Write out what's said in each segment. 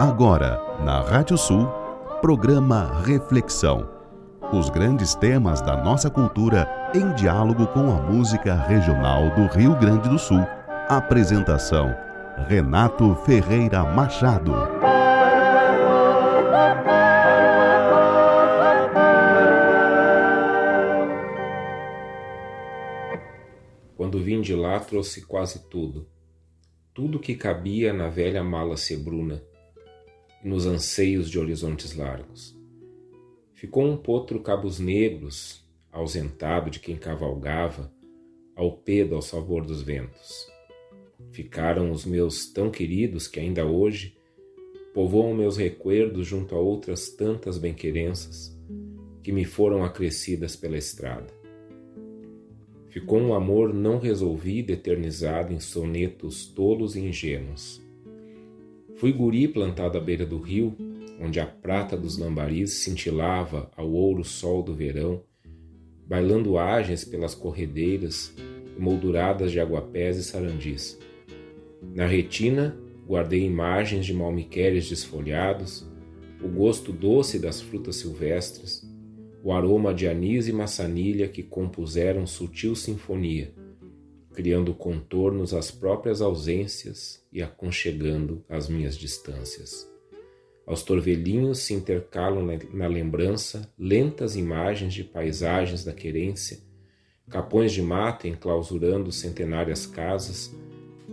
Agora, na Rádio Sul, programa Reflexão. Os grandes temas da nossa cultura em diálogo com a música regional do Rio Grande do Sul. Apresentação: Renato Ferreira Machado. Quando vim de lá, trouxe quase tudo. Tudo que cabia na velha mala cebruna e nos anseios de horizontes largos. Ficou um potro cabos negros, ausentado de quem cavalgava, ao pedo ao sabor dos ventos. Ficaram os meus tão queridos que ainda hoje povoam meus recuerdos junto a outras tantas benquerenças que me foram acrescidas pela estrada. Ficou um amor não resolvido eternizado em sonetos tolos e ingênuos Fui guri plantado à beira do rio, onde a prata dos lambaris cintilava ao ouro sol do verão, bailando ágeis pelas corredeiras molduradas de aguapés e sarandis. Na retina, guardei imagens de malmiqueres desfolhados, o gosto doce das frutas silvestres, o aroma de anis e maçanilha que compuseram sutil sinfonia criando contornos às próprias ausências e aconchegando as minhas distâncias. Aos torvelinhos se intercalam na lembrança lentas imagens de paisagens da querência, capões de mata enclausurando centenárias casas,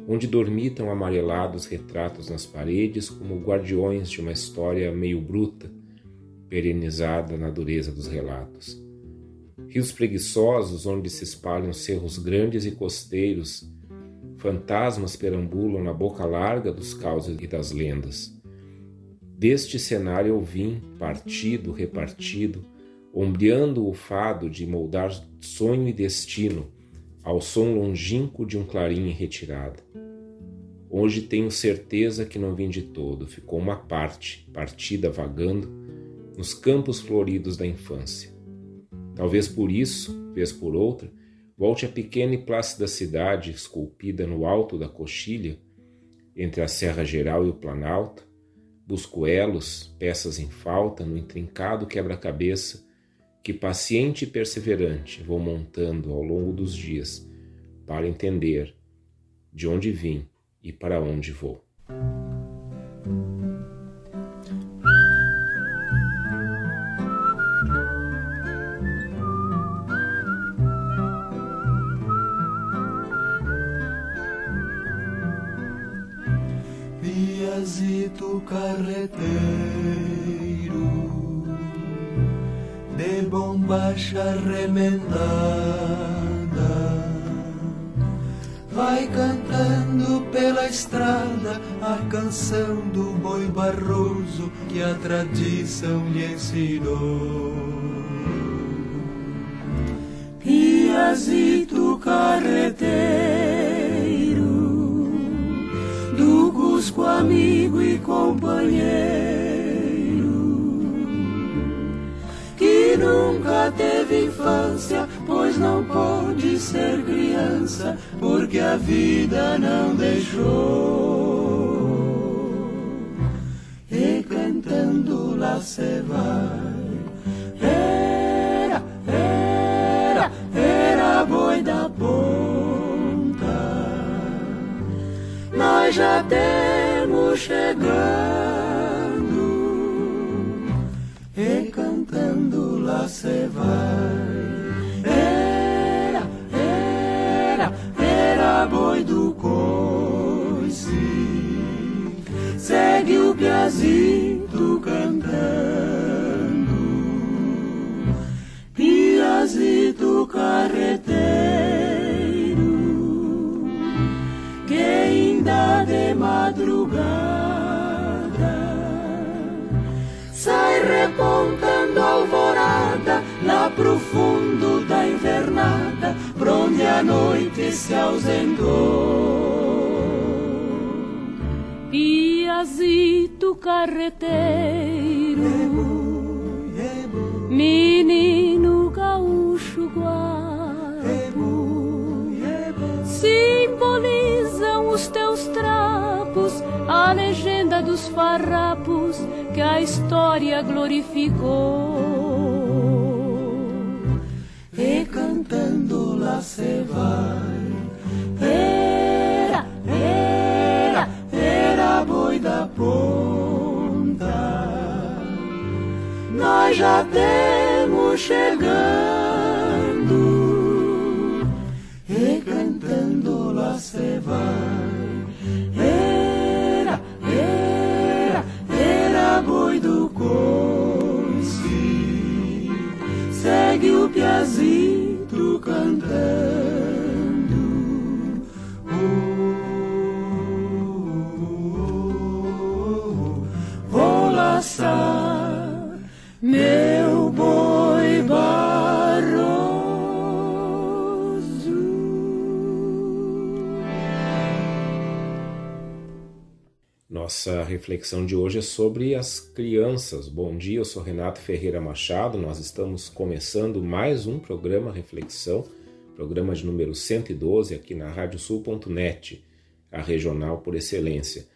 onde dormitam amarelados retratos nas paredes como guardiões de uma história meio bruta, perenizada na dureza dos relatos rios preguiçosos onde se espalham cerros grandes e costeiros, fantasmas perambulam na boca larga dos causos e das lendas. Deste cenário eu vim, partido, repartido, ombreando o fado de moldar sonho e destino ao som longínquo de um clarim em retirada. Hoje tenho certeza que não vim de todo, ficou uma parte, partida vagando, nos campos floridos da infância. Talvez por isso, vez por outra, volte à pequena e plácida cidade esculpida no alto da coxilha, entre a Serra Geral e o Planalto, busco elos, peças em falta, no intrincado quebra-cabeça que, paciente e perseverante, vou montando ao longo dos dias para entender de onde vim e para onde vou. Piazito carreteiro de bombacha remendada vai cantando pela estrada a canção do boi barroso que a tradição lhe ensinou. Piazito carreteiro busco amigo e companheiro que nunca teve infância, pois não pôde ser criança, porque a vida não deixou. E cantando lá se vai, era, era, era boi da ponta. Nós já temos chegando e cantando lá se vai. Era, era, era boi do coice, segue o piazito cantando, piazito carreteiro. De madrugada sai repontando alvorada lá pro fundo da invernada, pra onde a noite se ausentou. Piazito carreteiro, a legenda dos farrapos que a história glorificou. E cantando lá se vai, era, era, era boi da ponta. Nós já temos chegando, Nossa reflexão de hoje é sobre as crianças. Bom dia, eu sou Renato Ferreira Machado. Nós estamos começando mais um programa Reflexão, programa de número 112 aqui na radiosul.net, a regional por excelência.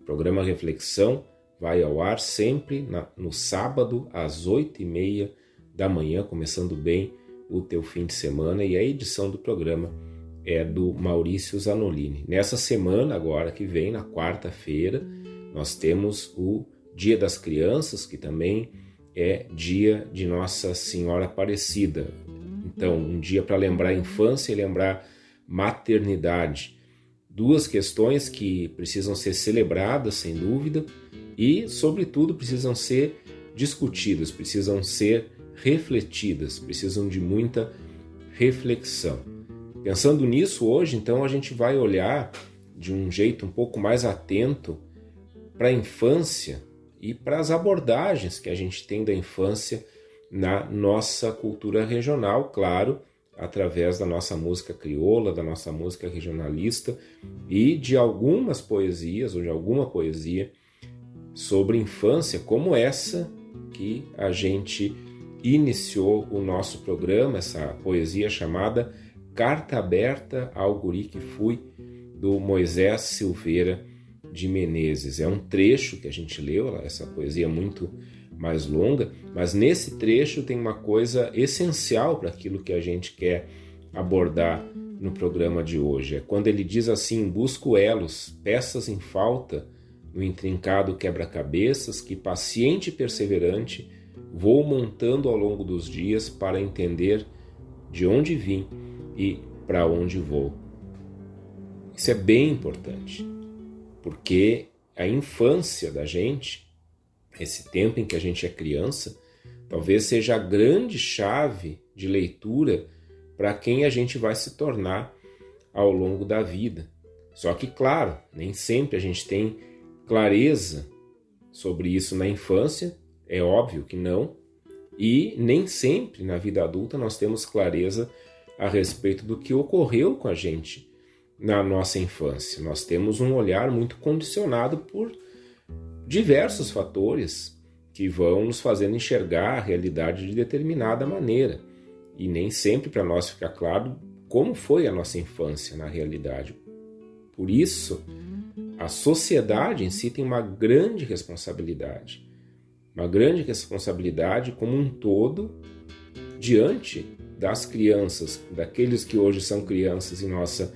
O programa Reflexão vai ao ar sempre na, no sábado às 8 e meia da manhã, começando bem o teu fim de semana e a edição do programa é do Maurício Zanolini. Nessa semana, agora que vem, na quarta-feira, nós temos o Dia das Crianças, que também é dia de Nossa Senhora Aparecida. Então, um dia para lembrar a infância e lembrar maternidade. Duas questões que precisam ser celebradas, sem dúvida, e, sobretudo, precisam ser discutidas, precisam ser refletidas, precisam de muita reflexão. Pensando nisso hoje, então a gente vai olhar de um jeito um pouco mais atento para a infância e para as abordagens que a gente tem da infância na nossa cultura regional, claro, através da nossa música crioula, da nossa música regionalista e de algumas poesias ou de alguma poesia sobre infância, como essa que a gente iniciou o nosso programa, essa poesia chamada Carta Aberta ao Guri que Fui, do Moisés Silveira de Menezes. É um trecho que a gente leu, essa poesia é muito mais longa, mas nesse trecho tem uma coisa essencial para aquilo que a gente quer abordar no programa de hoje. É quando ele diz assim: busco elos, peças em falta no intrincado quebra-cabeças que, paciente e perseverante, vou montando ao longo dos dias para entender de onde vim e para onde vou. Isso é bem importante, porque a infância da gente, esse tempo em que a gente é criança, talvez seja a grande chave de leitura para quem a gente vai se tornar ao longo da vida. Só que, claro, nem sempre a gente tem clareza sobre isso na infância, é óbvio que não, e nem sempre na vida adulta nós temos clareza a respeito do que ocorreu com a gente na nossa infância. Nós temos um olhar muito condicionado por diversos fatores que vão nos fazendo enxergar a realidade de determinada maneira. E nem sempre para nós fica claro como foi a nossa infância na realidade. Por isso, a sociedade em si tem uma grande responsabilidade. Uma grande responsabilidade como um todo diante das crianças, daqueles que hoje são crianças em nossa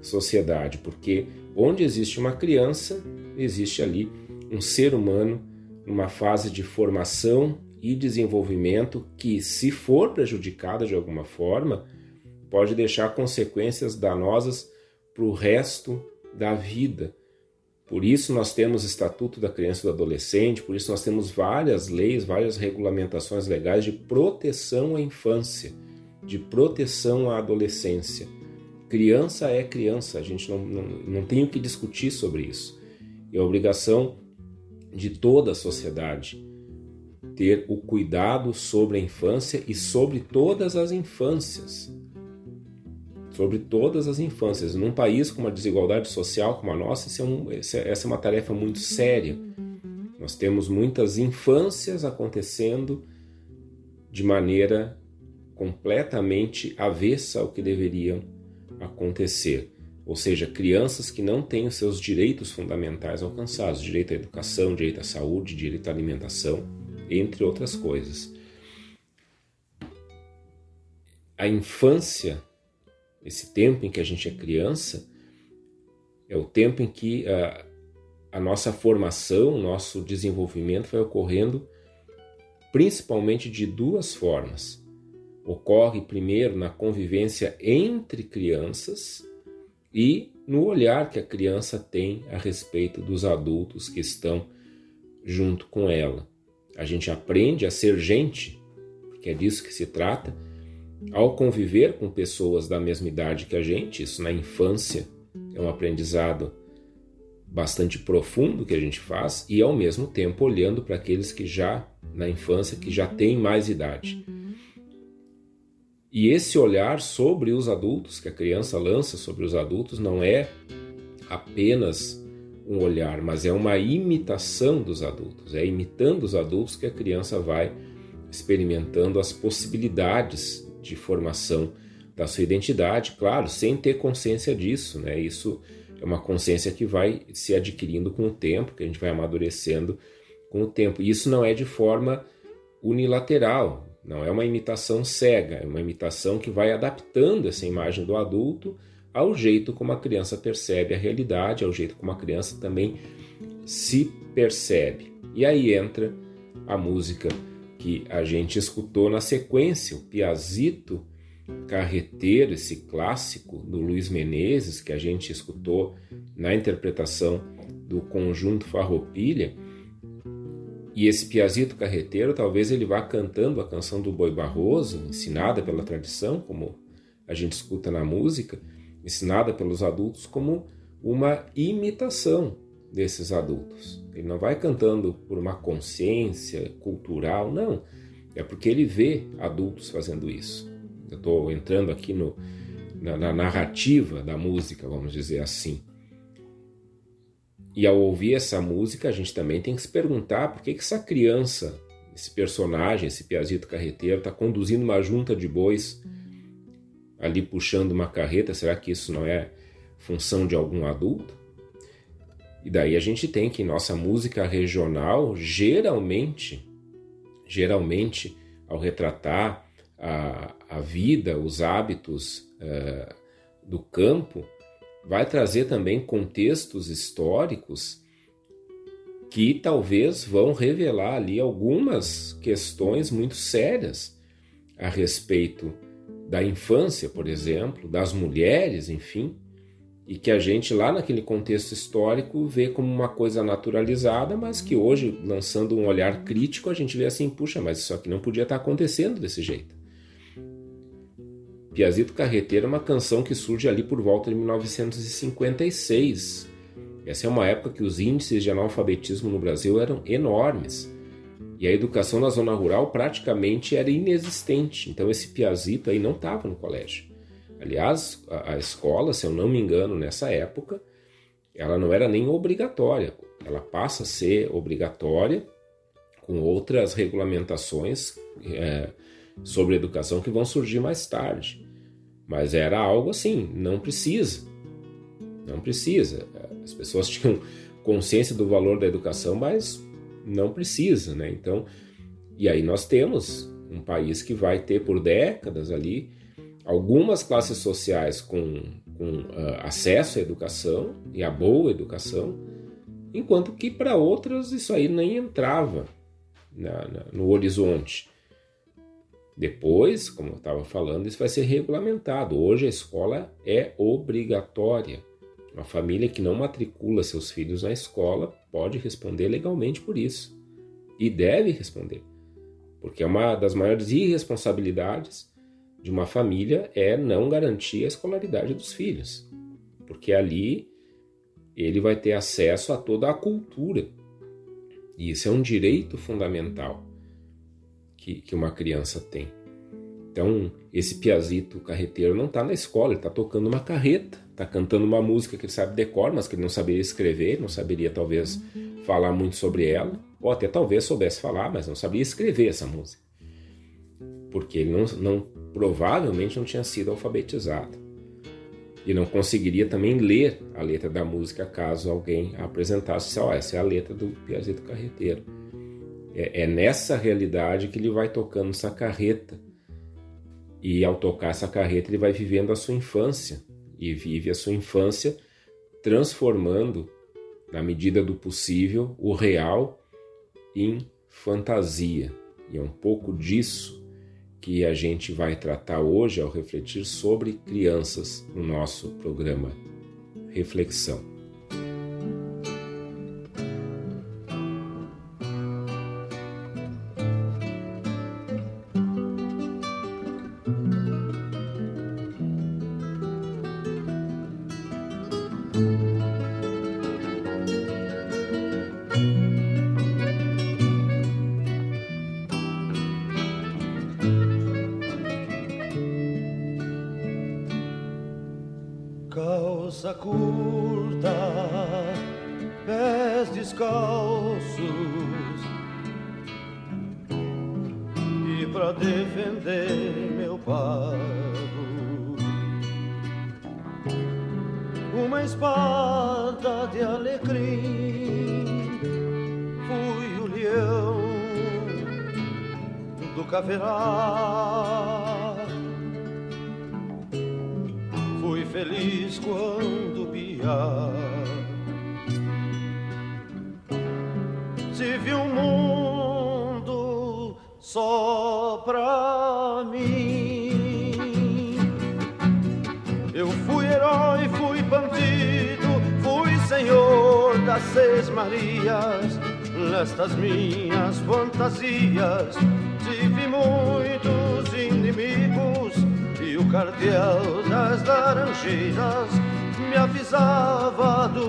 sociedade, porque onde existe uma criança, existe ali um ser humano numa fase de formação e desenvolvimento que, se for prejudicada de alguma forma, pode deixar consequências danosas para o resto da vida. Por isso nós temos Estatuto da Criança e do Adolescente, por isso nós temos várias leis, várias regulamentações legais de proteção à infância de proteção à adolescência. Criança é criança, a gente não, não, não tem o que discutir sobre isso. É obrigação de toda a sociedade ter o cuidado sobre a infância e sobre todas as infâncias. Sobre todas as infâncias. Num país com uma desigualdade social como a nossa, é um, essa é uma tarefa muito séria. Nós temos muitas infâncias acontecendo de maneira completamente avessa ao que deveriam acontecer. ou seja, crianças que não têm os seus direitos fundamentais alcançados, direito à educação, direito à saúde, direito à alimentação, entre outras coisas. A infância, esse tempo em que a gente é criança, é o tempo em que a, a nossa formação, nosso desenvolvimento vai ocorrendo principalmente de duas formas. Ocorre primeiro na convivência entre crianças e no olhar que a criança tem a respeito dos adultos que estão junto com ela. A gente aprende a ser gente, porque é disso que se trata, ao conviver com pessoas da mesma idade que a gente, isso na infância é um aprendizado bastante profundo que a gente faz e ao mesmo tempo olhando para aqueles que já na infância que já têm mais idade. E esse olhar sobre os adultos que a criança lança sobre os adultos não é apenas um olhar, mas é uma imitação dos adultos. É imitando os adultos que a criança vai experimentando as possibilidades de formação da sua identidade, claro, sem ter consciência disso, né? Isso é uma consciência que vai se adquirindo com o tempo, que a gente vai amadurecendo com o tempo. E isso não é de forma unilateral, não é uma imitação cega, é uma imitação que vai adaptando essa imagem do adulto ao jeito como a criança percebe a realidade, ao jeito como a criança também se percebe. E aí entra a música que a gente escutou na sequência, o Piazito Carreteiro, esse clássico do Luiz Menezes, que a gente escutou na interpretação do conjunto Farroupilha. E esse Piazito Carreteiro, talvez ele vá cantando a canção do Boi Barroso, ensinada pela tradição, como a gente escuta na música, ensinada pelos adultos como uma imitação desses adultos. Ele não vai cantando por uma consciência cultural, não. É porque ele vê adultos fazendo isso. Eu estou entrando aqui no, na, na, narrativa da música, vamos dizer assim. E ao ouvir essa música, a gente também tem que se perguntar por que, que essa criança, esse personagem, esse piazito carreteiro, está conduzindo uma junta de bois ali puxando uma carreta. Será que isso não é função de algum adulto? E daí a gente tem que nossa música regional, geralmente, geralmente, ao retratar a, a vida, os hábitos uh, do campo, vai trazer também contextos históricos que talvez vão revelar ali algumas questões muito sérias a respeito da infância, por exemplo, das mulheres, enfim, e que a gente lá naquele contexto histórico vê como uma coisa naturalizada, mas que hoje, lançando um olhar crítico, a gente vê assim, puxa, mas isso aqui não podia estar acontecendo desse jeito. Piazito Carreteiro é uma canção que surge ali por volta de 1956. Essa é uma época que os índices de analfabetismo no Brasil eram enormes. E a educação na zona rural praticamente era inexistente. Então esse Piazito aí não estava no colégio. Aliás, a, a escola, se eu não me engano, nessa época, ela não era nem obrigatória. Ela passa a ser obrigatória com outras regulamentações é, sobre educação que vão surgir mais tarde. Mas era algo assim, não precisa. Não precisa. As pessoas tinham consciência do valor da educação, mas não precisa, né? Então, e aí nós temos um país que vai ter por décadas ali algumas classes sociais com, com uh, acesso à educação e à boa educação, enquanto que para outras isso aí nem entrava na, na, no horizonte. Depois, como eu estava falando, isso vai ser regulamentado. Hoje a escola é obrigatória. Uma família que não matricula seus filhos na escola pode responder legalmente por isso. E deve responder. Porque é uma das maiores irresponsabilidades de uma família é não garantir a escolaridade dos filhos. Porque ali ele vai ter acesso a toda a cultura. E isso é um direito fundamental que, que uma criança tem. Então, esse piazito carreteiro não está na escola, ele está tocando uma carreta, está cantando uma música que ele sabe decor, mas que ele não saberia escrever, não saberia talvez falar muito sobre ela, ou até talvez soubesse falar, mas não sabia escrever essa música. Porque ele não, não provavelmente não tinha sido alfabetizado. e não conseguiria também ler a letra da música caso alguém apresentasse. Oh, essa é a letra do Piazito Carreteiro. É, é nessa realidade que ele vai tocando essa carreta. E ao tocar essa carreta, ele vai vivendo a sua infância. E vive a sua infância transformando, na medida do possível, o real em fantasia. E é um pouco disso que a gente vai tratar hoje ao refletir sobre crianças no nosso programa Reflexão.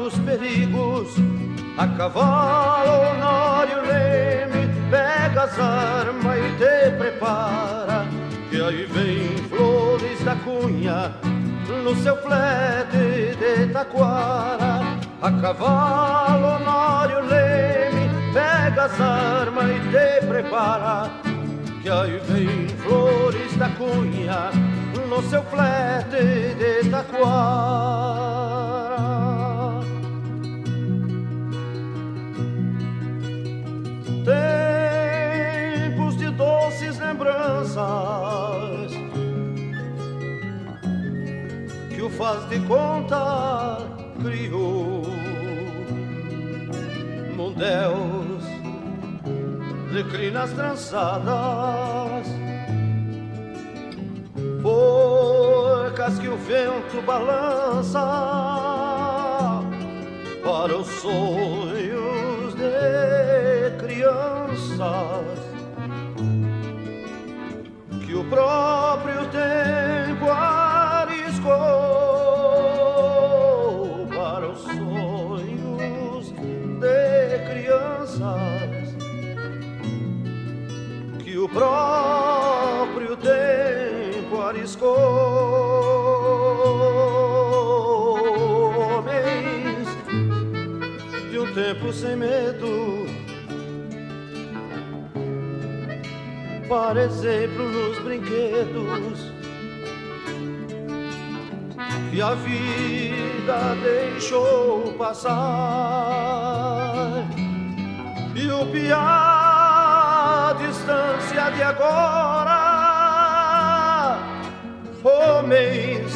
Dos perigos. A cavalo, Honório Leme, pega as armas e te prepara, que aí vem Flores da Cunha no seu flete de taquara. A cavalo, Honório Leme, pega as armas e te prepara, que aí vem flores da cunha no seu flete de taquara. Faz de conta criou. Mundel de crinas trançadas, forcas que o vento balança para os sonhos de crianças que o próprio tempo crianças o próprio tempo arriscou. Homens de um tempo sem medo, para exemplo nos brinquedos que a vida deixou passar e o pior distância de agora. Homens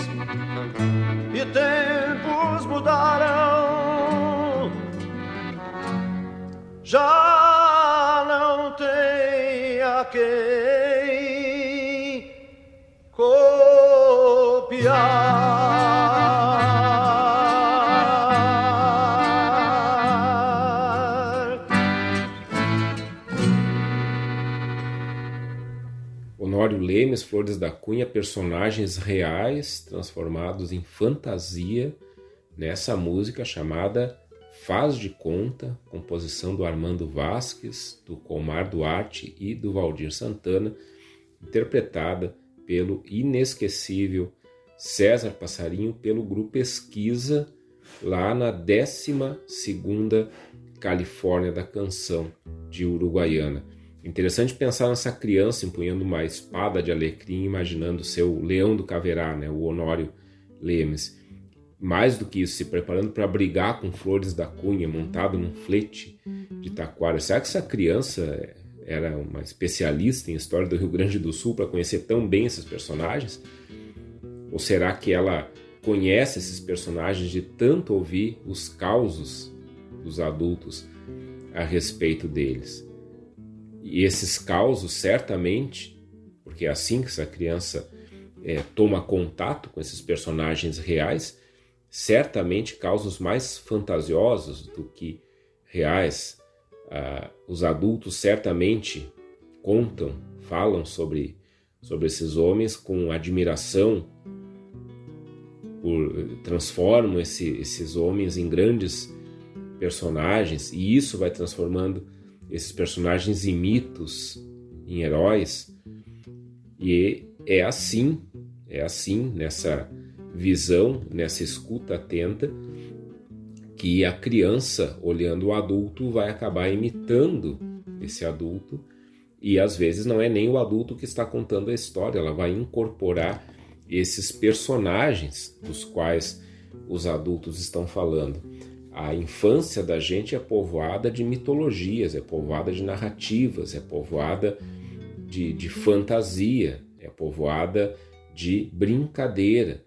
e tempos mudaram. Já não tem a Lemes, Flores da Cunha, personagens reais transformados em fantasia nessa música chamada Faz de Conta, composição do Armando Vasques, do Comar Duarte e do Valdir Santana, interpretada pelo inesquecível César Passarinho pelo grupo Pesquisa lá na 12ª Califórnia da Canção de Uruguaiana. Interessante pensar nessa criança empunhando uma espada de alecrim, imaginando seu leão do caverá, né, o Honório Lemes. mais do que isso, se preparando para brigar com flores da cunha, montado num flete de taquara. Será que essa criança era uma especialista em história do Rio Grande do Sul para conhecer tão bem esses personagens? Ou será que ela conhece esses personagens de tanto ouvir os causos dos adultos a respeito deles? E esses causos, certamente, porque é assim que essa criança é, toma contato com esses personagens reais, certamente causos mais fantasiosos do que reais. Ah, os adultos certamente contam, falam sobre, sobre esses homens com admiração, por, transformam esse, esses homens em grandes personagens e isso vai transformando esses personagens em mitos, em heróis. E é assim, é assim nessa visão, nessa escuta atenta, que a criança, olhando o adulto, vai acabar imitando esse adulto. E às vezes não é nem o adulto que está contando a história, ela vai incorporar esses personagens dos quais os adultos estão falando. A infância da gente é povoada de mitologias, é povoada de narrativas, é povoada de, de fantasia, é povoada de brincadeira.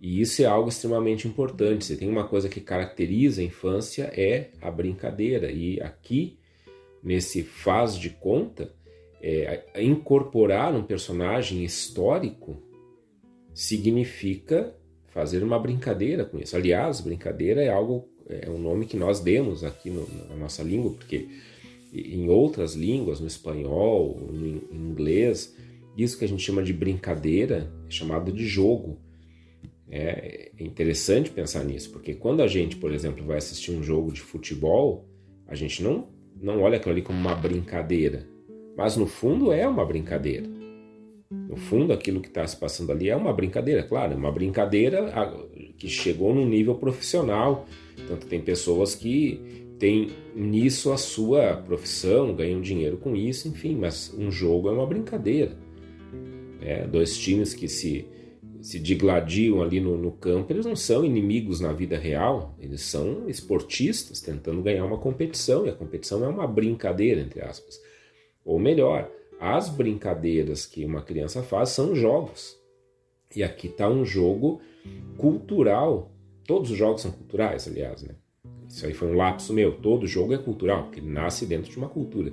E isso é algo extremamente importante. Se tem uma coisa que caracteriza a infância é a brincadeira. E aqui, nesse faz de conta, é, incorporar um personagem histórico significa fazer uma brincadeira com isso. Aliás, brincadeira é algo, é um nome que nós demos aqui no, na nossa língua, porque em outras línguas, no espanhol, no inglês, isso que a gente chama de brincadeira é chamado de jogo. É interessante pensar nisso, porque quando a gente, por exemplo, vai assistir um jogo de futebol, a gente não, não olha aquilo ali como uma brincadeira, mas no fundo é uma brincadeira. No fundo, aquilo que está se passando ali é uma brincadeira, claro, é uma brincadeira que chegou num nível profissional. Tanto tem pessoas que têm nisso a sua profissão, ganham dinheiro com isso, enfim, mas um jogo é uma brincadeira. É, dois times que se, se digladiam ali no, no campo, eles não são inimigos na vida real, eles são esportistas tentando ganhar uma competição, e a competição é uma brincadeira, entre aspas. Ou melhor, as brincadeiras que uma criança faz são jogos. E aqui está um jogo cultural. Todos os jogos são culturais, aliás, né? Isso aí foi um lapso meu. Todo jogo é cultural, porque nasce dentro de uma cultura.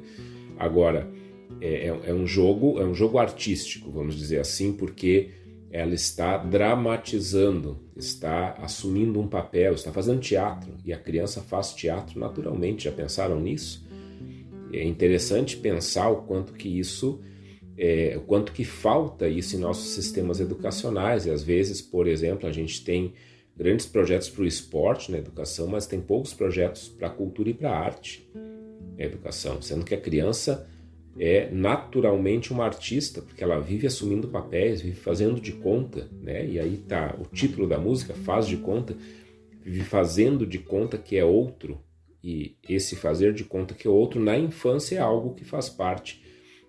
Agora, é, é, é um jogo, é um jogo artístico, vamos dizer assim, porque ela está dramatizando, está assumindo um papel, está fazendo teatro. E a criança faz teatro naturalmente. Já pensaram nisso? É interessante pensar o quanto que isso, é, o quanto que falta isso em nossos sistemas educacionais. E às vezes, por exemplo, a gente tem grandes projetos para o esporte na educação, mas tem poucos projetos para a cultura e para a arte na educação, sendo que a criança é naturalmente uma artista, porque ela vive assumindo papéis, vive fazendo de conta, né? E aí tá o título da música, faz de conta, vive fazendo de conta que é outro, e esse fazer de conta que o outro na infância é algo que faz parte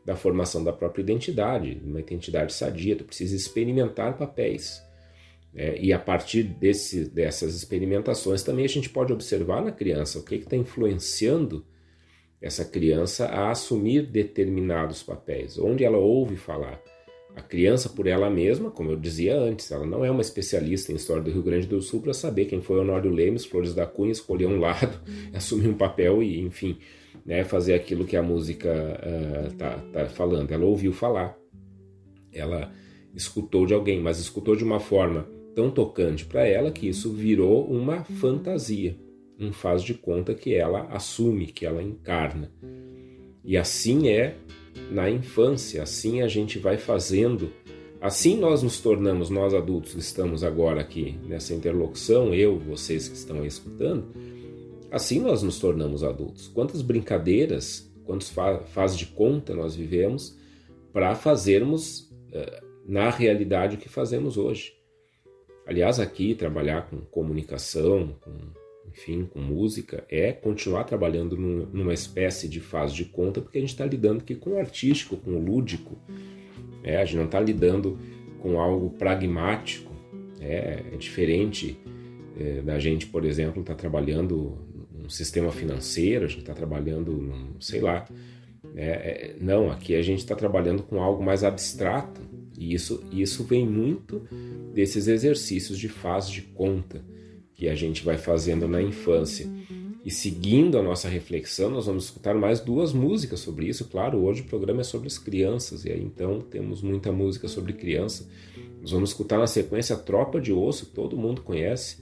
da formação da própria identidade, uma identidade sadia. Tu precisa experimentar papéis. É, e a partir desse, dessas experimentações também a gente pode observar na criança o que está influenciando essa criança a assumir determinados papéis, onde ela ouve falar, a criança, por ela mesma, como eu dizia antes, ela não é uma especialista em história do Rio Grande do Sul para saber quem foi Honório Lemos, Flores da Cunha, escolher um lado, assumir um papel e, enfim, né, fazer aquilo que a música uh, tá, tá falando. Ela ouviu falar, ela escutou de alguém, mas escutou de uma forma tão tocante para ela que isso virou uma fantasia, um faz de conta que ela assume, que ela encarna. E assim é na infância, assim a gente vai fazendo, assim nós nos tornamos, nós adultos que estamos agora aqui nessa interlocução, eu, vocês que estão aí escutando, assim nós nos tornamos adultos. Quantas brincadeiras, quantos fa faz de conta nós vivemos para fazermos uh, na realidade o que fazemos hoje. Aliás, aqui trabalhar com comunicação, com enfim, com música, é continuar trabalhando num, numa espécie de fase de conta, porque a gente está lidando aqui com o artístico, com o lúdico. É, a gente não está lidando com algo pragmático. É, é diferente é, da gente, por exemplo, estar tá trabalhando num sistema financeiro, a gente está trabalhando, num, sei lá. É, é, não, aqui a gente está trabalhando com algo mais abstrato e isso, isso vem muito desses exercícios de faz de conta que a gente vai fazendo na infância. E seguindo a nossa reflexão, nós vamos escutar mais duas músicas sobre isso. Claro, hoje o programa é sobre as crianças, e aí então temos muita música sobre criança. Nós vamos escutar na sequência Tropa de Osso, que todo mundo conhece,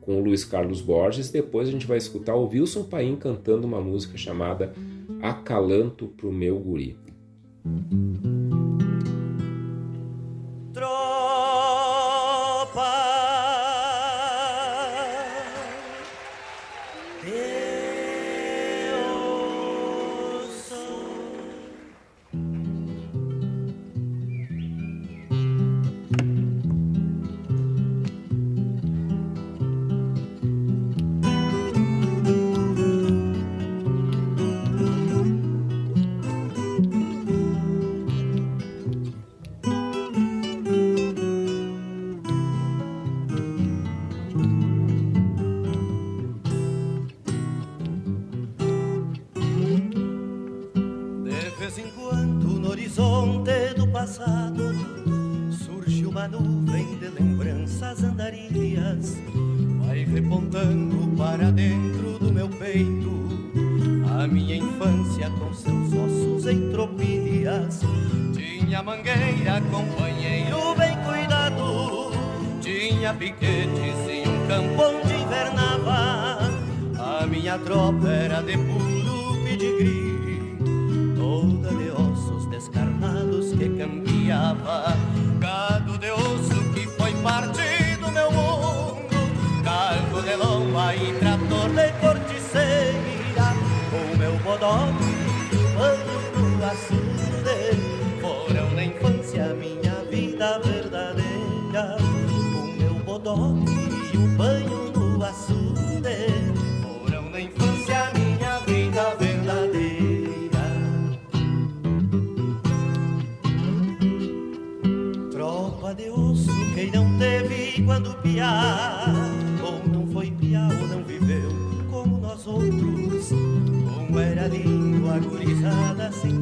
com o Luiz Carlos Borges. Depois a gente vai escutar o Wilson Paim cantando uma música chamada Acalanto pro Meu Guri. tinha piquetes e um campão de invernava. A minha tropa era de puro pedigree, toda de ossos descarnados que cambiava. Gado de osso que foi parte do meu mundo, cargo de lomba e trator de corticeira. O meu bodoque bodoque e o banho no açude foram na infância minha vida verdadeira. Tropa de osso quem não teve quando piar, ou não foi piar ou não viveu como nós outros, como era lindo a gurizada se.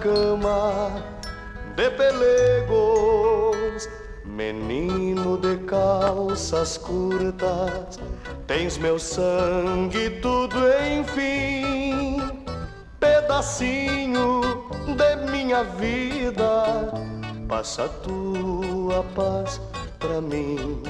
Cama de pelegos. Menino de calças curtas, tens meu sangue tudo enfim. Pedacinho de minha vida, passa tua paz pra mim.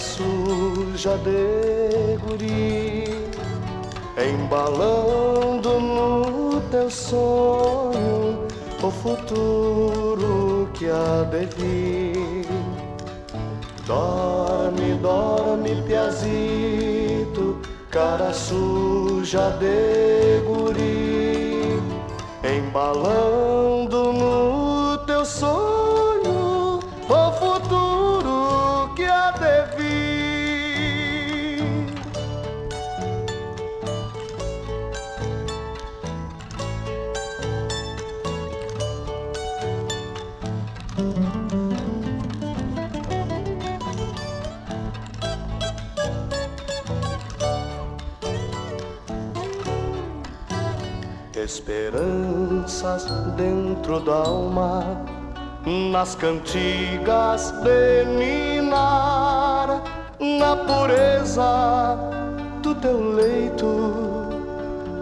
Suja de guri embalando no teu sonho o futuro que há de vir. Dorme, dorme, piazito, cara suja de guri, embalando no teu sonho Esperanças dentro da alma, nas cantigas de ninar, na pureza do teu leito,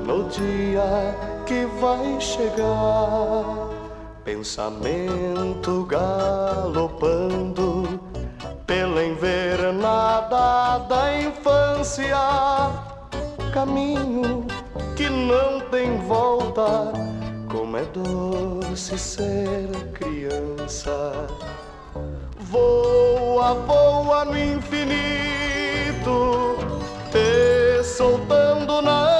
no dia que vai chegar. Pensamento galopando pela invernada da infância, caminho que não tem volta. Como é doce ser criança. Voa, voa no infinito, te soltando na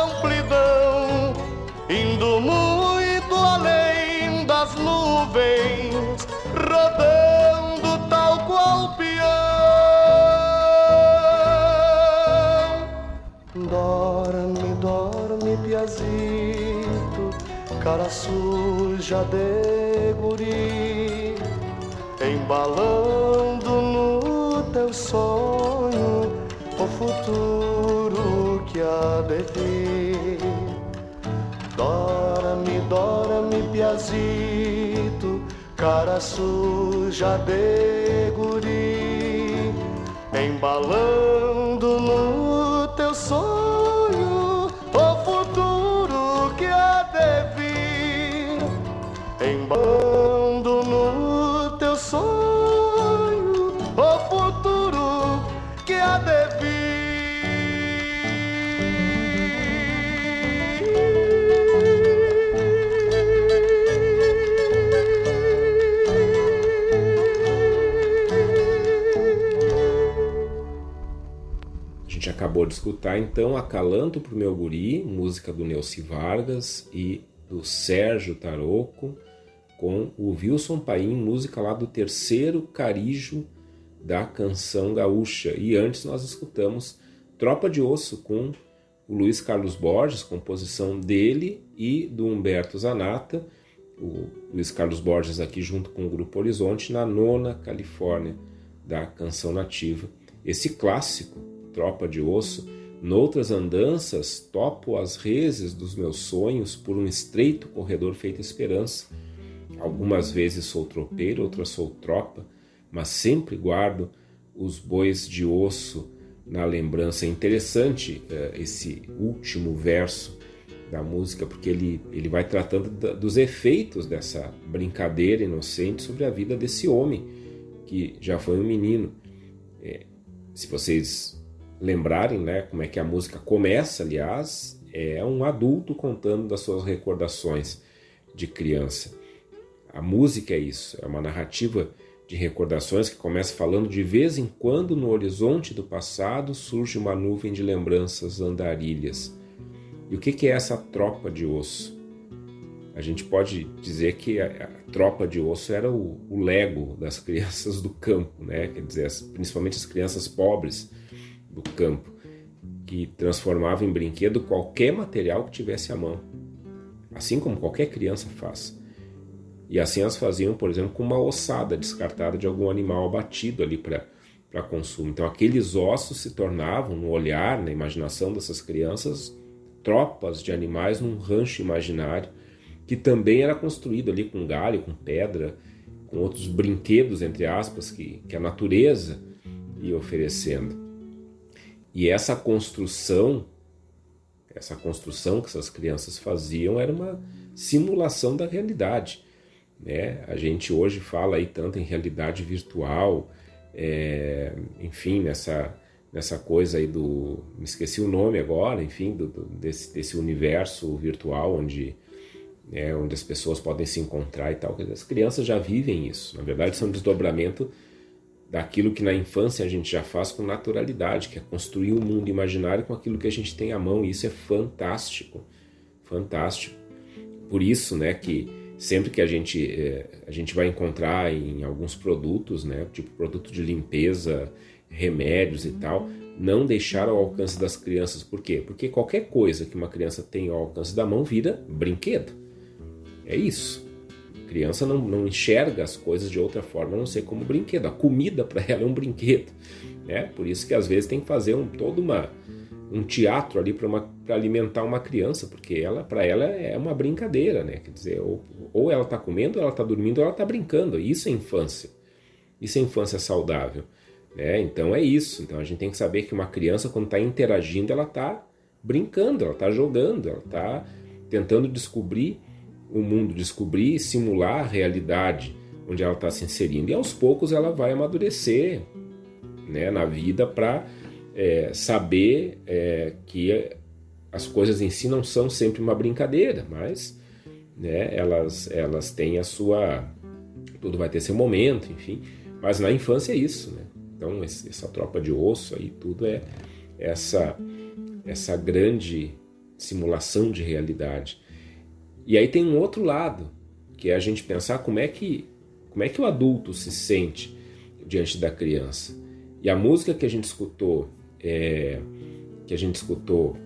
piazito, cara suja de guri, embalando no teu sonho o futuro que há de vir. Dorme, dorme, piazito, cara suja de guri, embalando Embalando no teu sonho o futuro que há de acabou de escutar então Acalanto pro Meu Guri, música do Neuci Vargas e do Sérgio Taroco, com o Wilson Paim, música lá do terceiro carijo da canção gaúcha. E antes nós escutamos Tropa de Osso com o Luiz Carlos Borges, composição dele e do Humberto Zanata, o Luiz Carlos Borges aqui junto com o Grupo Horizonte na nona Califórnia da canção nativa. Esse clássico, Tropa de Osso, noutras andanças topo as reses dos meus sonhos por um estreito corredor feito esperança. Algumas vezes sou tropeiro, outras sou tropa, mas sempre guardo os bois de osso na lembrança. É interessante eh, esse último verso da música, porque ele, ele vai tratando da, dos efeitos dessa brincadeira inocente sobre a vida desse homem, que já foi um menino. É, se vocês lembrarem né, como é que a música começa, aliás, é um adulto contando das suas recordações de criança. A música é isso, é uma narrativa de recordações que começa falando de vez em quando no horizonte do passado surge uma nuvem de lembranças andarilhas. E o que é essa tropa de osso? A gente pode dizer que a, tropa de osso era o, lego das crianças do campo, né? Quer dizer, principalmente as crianças pobres do campo, que transformavam em brinquedo qualquer material que tivesse à mão, assim como qualquer criança faz. E assim elas faziam, por exemplo, com uma ossada descartada de algum animal abatido ali para consumo. Então aqueles ossos se tornavam, no olhar, na imaginação dessas crianças, tropas de animais num rancho imaginário que também era construído ali com galho, com pedra, com outros brinquedos, entre aspas, que, que a natureza ia oferecendo. E essa construção, essa construção que essas crianças faziam era uma simulação da realidade. Né? A gente hoje fala aí tanto em realidade virtual, é, enfim, nessa, nessa coisa aí do. Me esqueci o nome agora, enfim, do, do desse, desse universo virtual onde, é, onde as pessoas podem se encontrar e tal. As crianças já vivem isso. Na verdade, são um desdobramento daquilo que na infância a gente já faz com naturalidade, que é construir um mundo imaginário com aquilo que a gente tem à mão. E isso é fantástico. Fantástico. Por isso, né, que sempre que a gente, é, a gente vai encontrar em alguns produtos, né, tipo produto de limpeza, remédios e tal, não deixar ao alcance das crianças. Por quê? Porque qualquer coisa que uma criança tem ao alcance da mão vira brinquedo. É isso. A criança não, não enxerga as coisas de outra forma, a não ser como brinquedo. A comida para ela é um brinquedo. Né? Por isso que às vezes tem que fazer um, toda uma um teatro ali para alimentar uma criança, porque ela para ela é uma brincadeira, né? Quer dizer, ou, ou ela está comendo, ou ela está dormindo, ou ela está brincando. Isso é infância. Isso é infância saudável. Né? Então é isso. Então a gente tem que saber que uma criança, quando está interagindo, ela está brincando, ela está jogando, ela está tentando descobrir o mundo, descobrir e simular a realidade onde ela está se inserindo. E aos poucos ela vai amadurecer né, na vida para é, saber é, que as coisas em si não são sempre uma brincadeira, mas né, elas, elas têm a sua. Tudo vai ter seu momento, enfim. Mas na infância é isso, né? Então, essa tropa de osso aí, tudo é essa, essa grande simulação de realidade. E aí tem um outro lado, que é a gente pensar como é que, como é que o adulto se sente diante da criança. E a música que a gente escutou é, que a gente escutou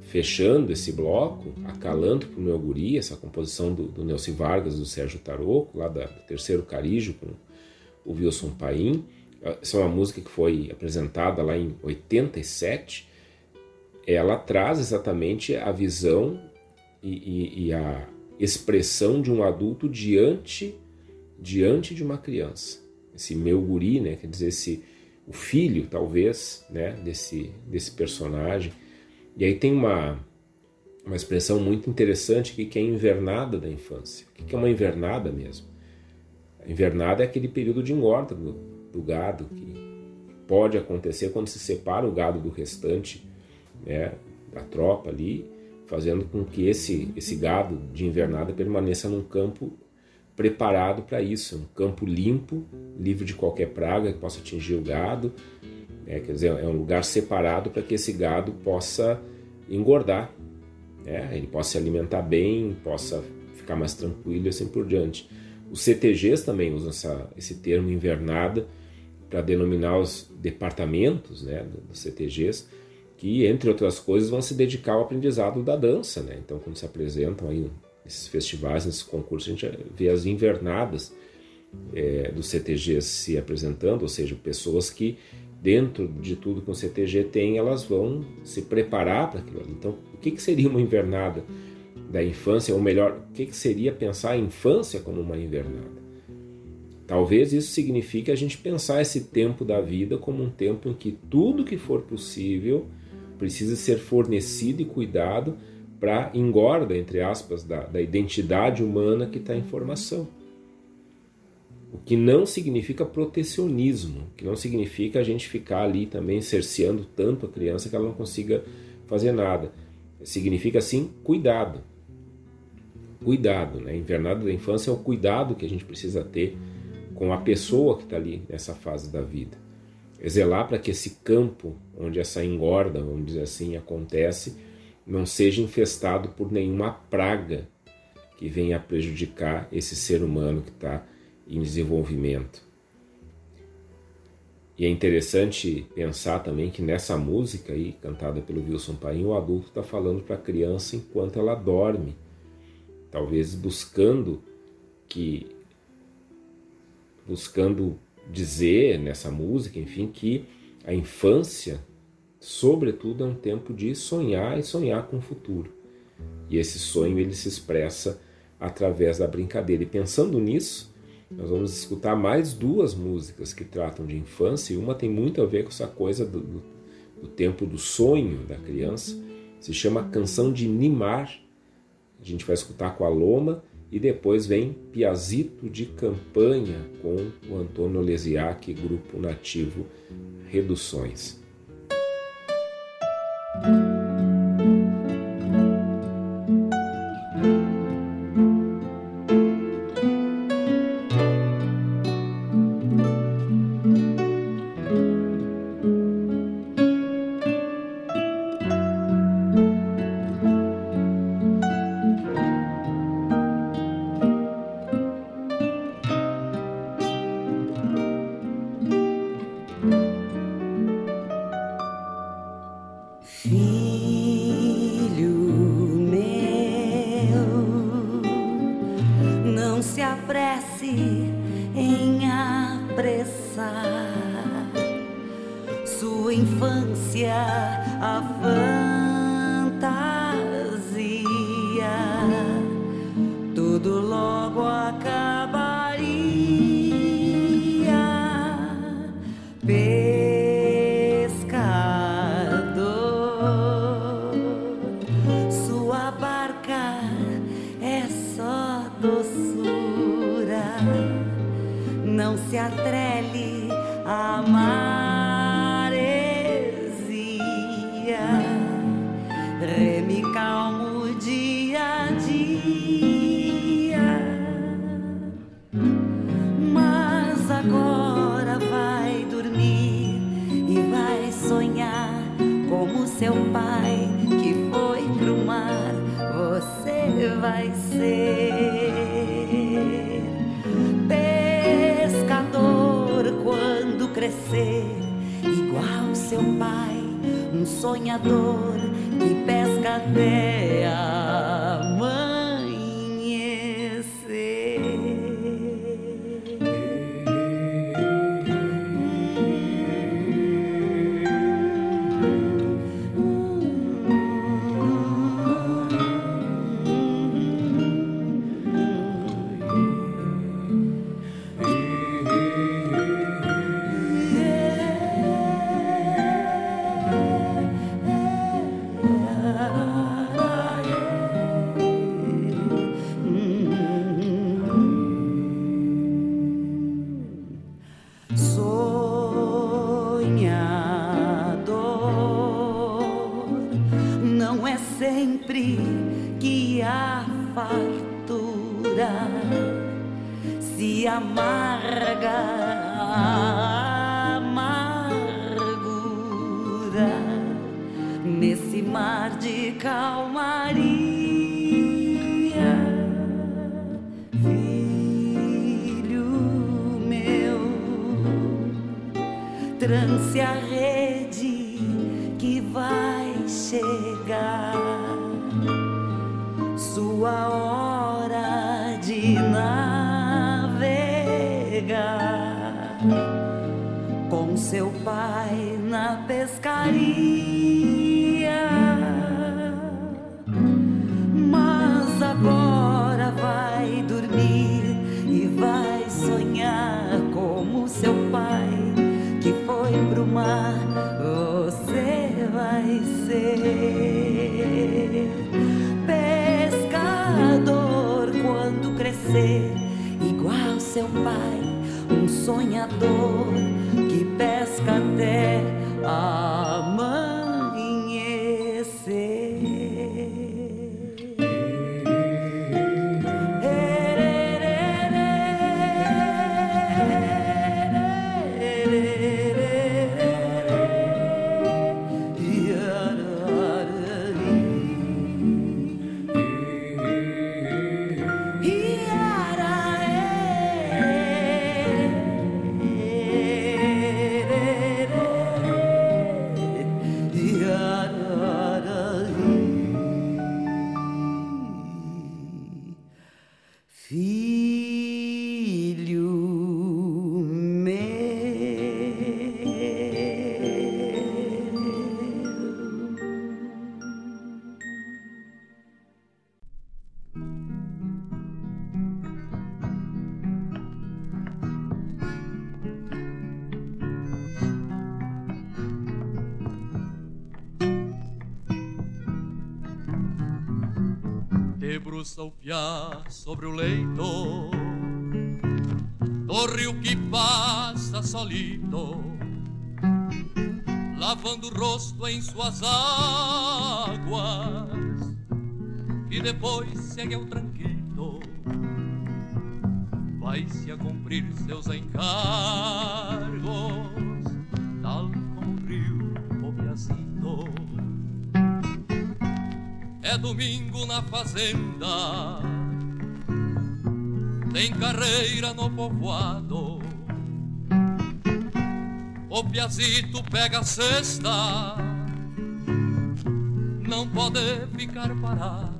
fechando esse bloco, Acalanto para o meu guri, essa composição do, do Nelson Vargas, do Sérgio Taroco, lá da, do Terceiro Carijo, com o Wilson Paim. Essa é uma música que foi apresentada lá em 87. Ela traz exatamente a visão e, e, e a expressão de um adulto diante, diante de uma criança. Esse meu guri, né, quer dizer, esse o filho, talvez, né, desse, desse personagem. E aí tem uma, uma expressão muito interessante aqui que é a invernada da infância. O que é uma invernada mesmo? A invernada é aquele período de engorda do, do gado que pode acontecer quando se separa o gado do restante né, da tropa ali, fazendo com que esse, esse gado de invernada permaneça num campo preparado para isso, um campo limpo, livre de qualquer praga que possa atingir o gado. É, quer dizer, é um lugar separado para que esse gado possa engordar, né? ele possa se alimentar bem, possa ficar mais tranquilo e assim por diante. Os CTGs também usam essa, esse termo invernada para denominar os departamentos né, dos CTGs, que, entre outras coisas, vão se dedicar ao aprendizado da dança. Né? Então, quando se apresentam aí nesses festivais, nesses concursos, a gente vê as invernadas é, do CTG se apresentando, ou seja, pessoas que dentro de tudo que o CTG tem, elas vão se preparar para aquilo. Então, o que, que seria uma invernada da infância? Ou melhor, o que, que seria pensar a infância como uma invernada? Talvez isso signifique a gente pensar esse tempo da vida como um tempo em que tudo que for possível precisa ser fornecido e cuidado para engorda, entre aspas, da, da identidade humana que está em formação. O que não significa protecionismo, que não significa a gente ficar ali também cerceando tanto a criança que ela não consiga fazer nada. Significa sim cuidado. Cuidado, né? Invernada da infância é o cuidado que a gente precisa ter com a pessoa que está ali nessa fase da vida. É zelar para que esse campo onde essa engorda, vamos dizer assim, acontece, não seja infestado por nenhuma praga que venha a prejudicar esse ser humano que está em desenvolvimento. E é interessante pensar também que nessa música aí, cantada pelo Wilson Paim, o adulto está falando para a criança enquanto ela dorme, talvez buscando que buscando dizer nessa música, enfim, que a infância, sobretudo, é um tempo de sonhar e sonhar com o futuro. E esse sonho ele se expressa através da brincadeira. E pensando nisso, nós vamos escutar mais duas músicas que tratam de infância, e uma tem muito a ver com essa coisa do, do, do tempo do sonho da criança. Se chama Canção de Nimar. A gente vai escutar com a Loma e depois vem Piazito de Campanha com o Antônio Lesiak, grupo nativo Reduções. thank you debruça o piá sobre o leito. Do rio que passa solito, lavando o rosto em suas águas, e depois segue ao tranquilo, vai-se a cumprir seus encargos, É domingo na fazenda tem carreira no povoado. O piazito pega a cesta, não pode ficar parado.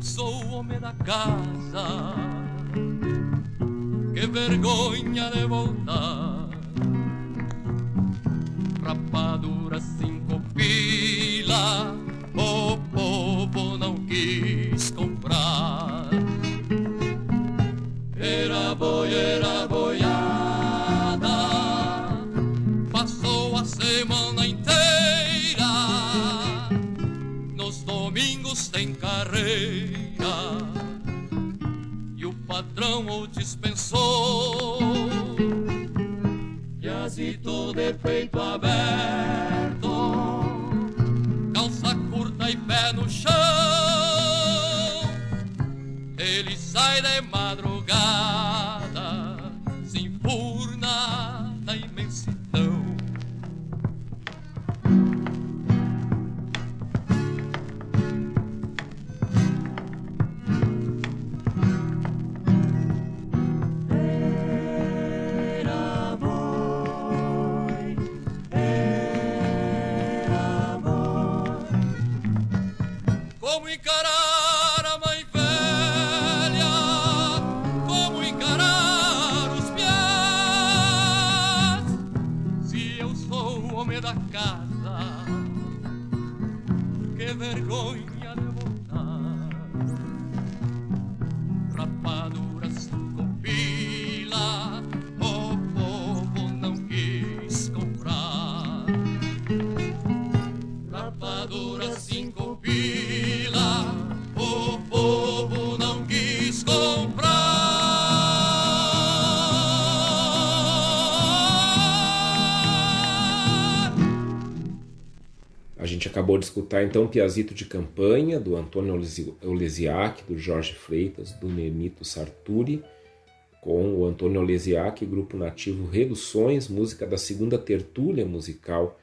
Sou o homem da casa, que vergonha de voltar. Rapadura cinco pila, o povo não quis escutar então Piazito de Campanha, do Antônio Olesiak, do Jorge Freitas, do Nemito Sarturi, com o Antônio Olesiak, grupo nativo Reduções, música da segunda tertúlia musical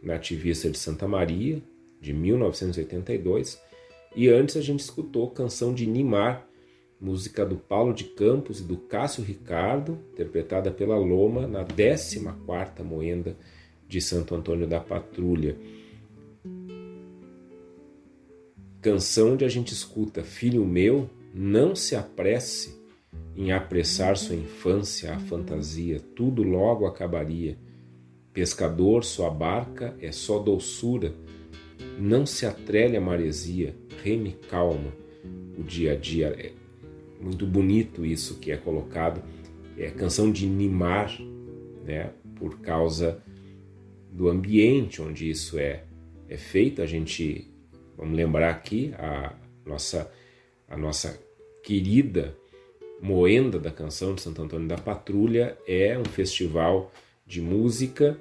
nativista de Santa Maria, de 1982. E antes a gente escutou Canção de Nimar, música do Paulo de Campos e do Cássio Ricardo, interpretada pela Loma na 14ª Moenda de Santo Antônio da Patrulha. Canção onde a gente escuta: Filho meu, não se apresse em apressar sua infância à fantasia, tudo logo acabaria. Pescador, sua barca é só doçura, não se atrele a maresia, reme calmo, o dia a dia. É muito bonito isso que é colocado. É canção de Nimar, né? Por causa do ambiente onde isso é, é feito. A gente, vamos lembrar aqui, a nossa, a nossa querida Moenda da Canção de Santo Antônio da Patrulha é um festival de música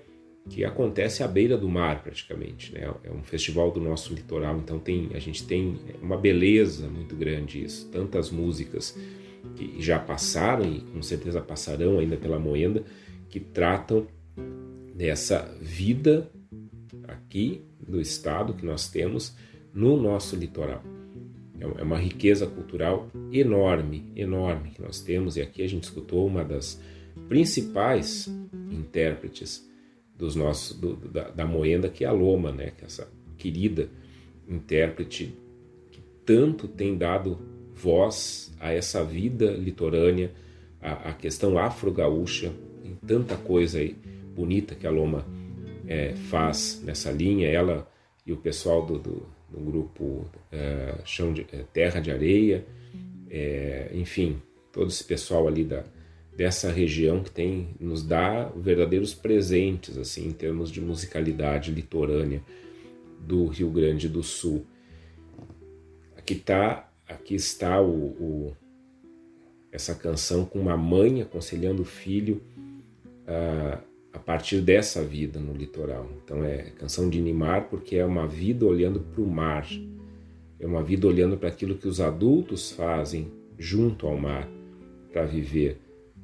que acontece à beira do mar praticamente, né? É um festival do nosso litoral, então tem a gente tem uma beleza muito grande isso, tantas músicas que já passaram e com certeza passarão ainda pela Moenda que tratam dessa vida aqui do estado que nós temos no nosso litoral. É, é uma riqueza cultural enorme, enorme que nós temos, e aqui a gente escutou uma das principais intérpretes dos nossos, do, da, da Moenda, que é a Loma, né? que é essa querida intérprete que tanto tem dado voz a essa vida litorânea, a, a questão afro-gaúcha, tem tanta coisa aí bonita que a Loma é, faz nessa linha, ela e o pessoal do, do no grupo é, Chão de, é, Terra de Areia, é, enfim, todo esse pessoal ali da, dessa região que tem nos dá verdadeiros presentes assim em termos de musicalidade litorânea do Rio Grande do Sul. Aqui tá, aqui está o, o essa canção com uma mãe aconselhando o filho a a partir dessa vida no litoral. Então é canção de Nimar porque é uma vida olhando para o mar, é uma vida olhando para aquilo que os adultos fazem junto ao mar para viver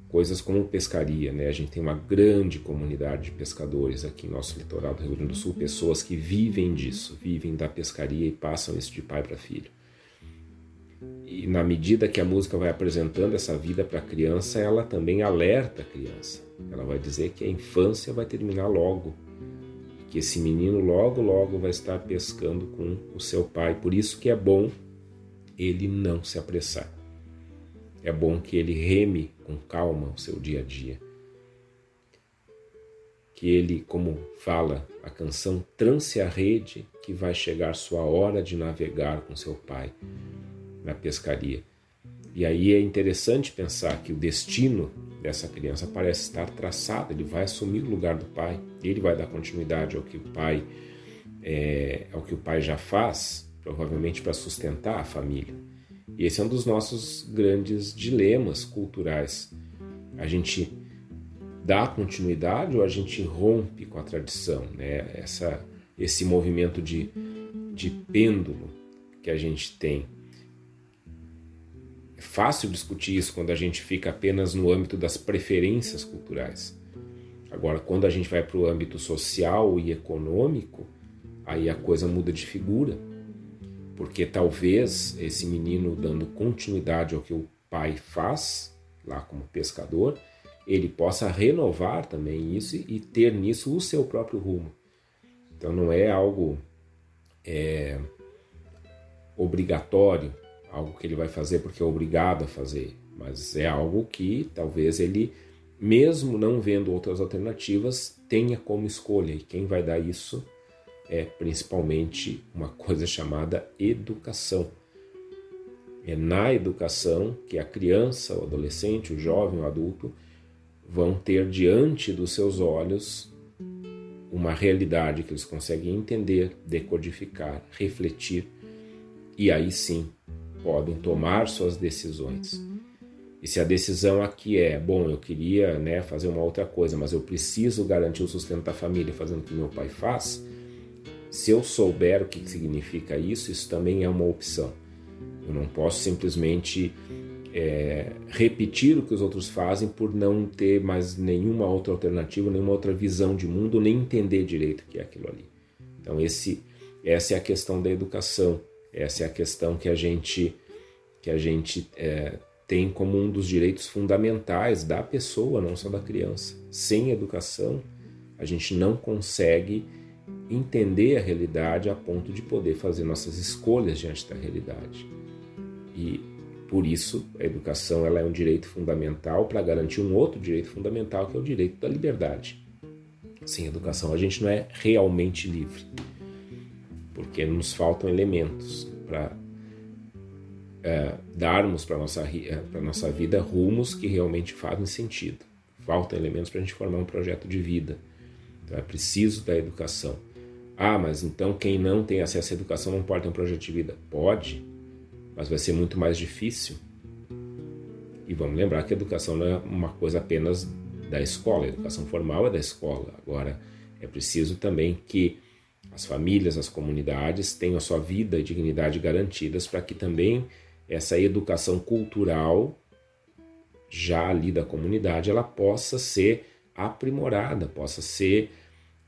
coisas como pescaria, né? A gente tem uma grande comunidade de pescadores aqui no nosso litoral do Rio Grande do Sul, pessoas que vivem disso, vivem da pescaria e passam isso de pai para filho. E na medida que a música vai apresentando essa vida para a criança, ela também alerta a criança. Ela vai dizer que a infância vai terminar logo, que esse menino logo, logo vai estar pescando com o seu pai. Por isso que é bom ele não se apressar. É bom que ele reme com calma o seu dia a dia. Que ele, como fala a canção, trance a rede que vai chegar sua hora de navegar com seu pai na pescaria. E aí é interessante pensar que o destino dessa criança parece estar traçado, ele vai assumir o lugar do pai, ele vai dar continuidade ao que o pai é, ao que o pai já faz, provavelmente para sustentar a família. E esse é um dos nossos grandes dilemas culturais. A gente dá continuidade ou a gente rompe com a tradição, né? Essa, esse movimento de, de pêndulo que a gente tem é fácil discutir isso quando a gente fica apenas no âmbito das preferências culturais. Agora, quando a gente vai para o âmbito social e econômico, aí a coisa muda de figura. Porque talvez esse menino, dando continuidade ao que o pai faz, lá como pescador, ele possa renovar também isso e ter nisso o seu próprio rumo. Então não é algo é, obrigatório algo que ele vai fazer porque é obrigado a fazer, mas é algo que talvez ele, mesmo não vendo outras alternativas, tenha como escolha. E quem vai dar isso é principalmente uma coisa chamada educação. É na educação que a criança, o adolescente, o jovem, o adulto vão ter diante dos seus olhos uma realidade que eles conseguem entender, decodificar, refletir e aí sim podem tomar suas decisões. E se a decisão aqui é, bom, eu queria né, fazer uma outra coisa, mas eu preciso garantir o sustento da família fazendo o que meu pai faz, se eu souber o que significa isso, isso também é uma opção. Eu não posso simplesmente é, repetir o que os outros fazem por não ter mais nenhuma outra alternativa, nenhuma outra visão de mundo, nem entender direito o que é aquilo ali. Então esse, essa é a questão da educação essa é a questão que a gente, que a gente é, tem como um dos direitos fundamentais da pessoa, não só da criança. Sem educação, a gente não consegue entender a realidade a ponto de poder fazer nossas escolhas diante da realidade. E por isso a educação ela é um direito fundamental para garantir um outro direito fundamental que é o direito da liberdade. Sem educação a gente não é realmente livre porque nos faltam elementos para é, darmos para a nossa, é, nossa vida rumos que realmente fazem sentido. Faltam elementos para a gente formar um projeto de vida. Então é preciso da educação. Ah, mas então quem não tem acesso à educação não pode ter um projeto de vida? Pode, mas vai ser muito mais difícil. E vamos lembrar que a educação não é uma coisa apenas da escola, a educação formal é da escola. Agora, é preciso também que as famílias, as comunidades tenham a sua vida e dignidade garantidas para que também essa educação cultural já ali da comunidade ela possa ser aprimorada, possa ser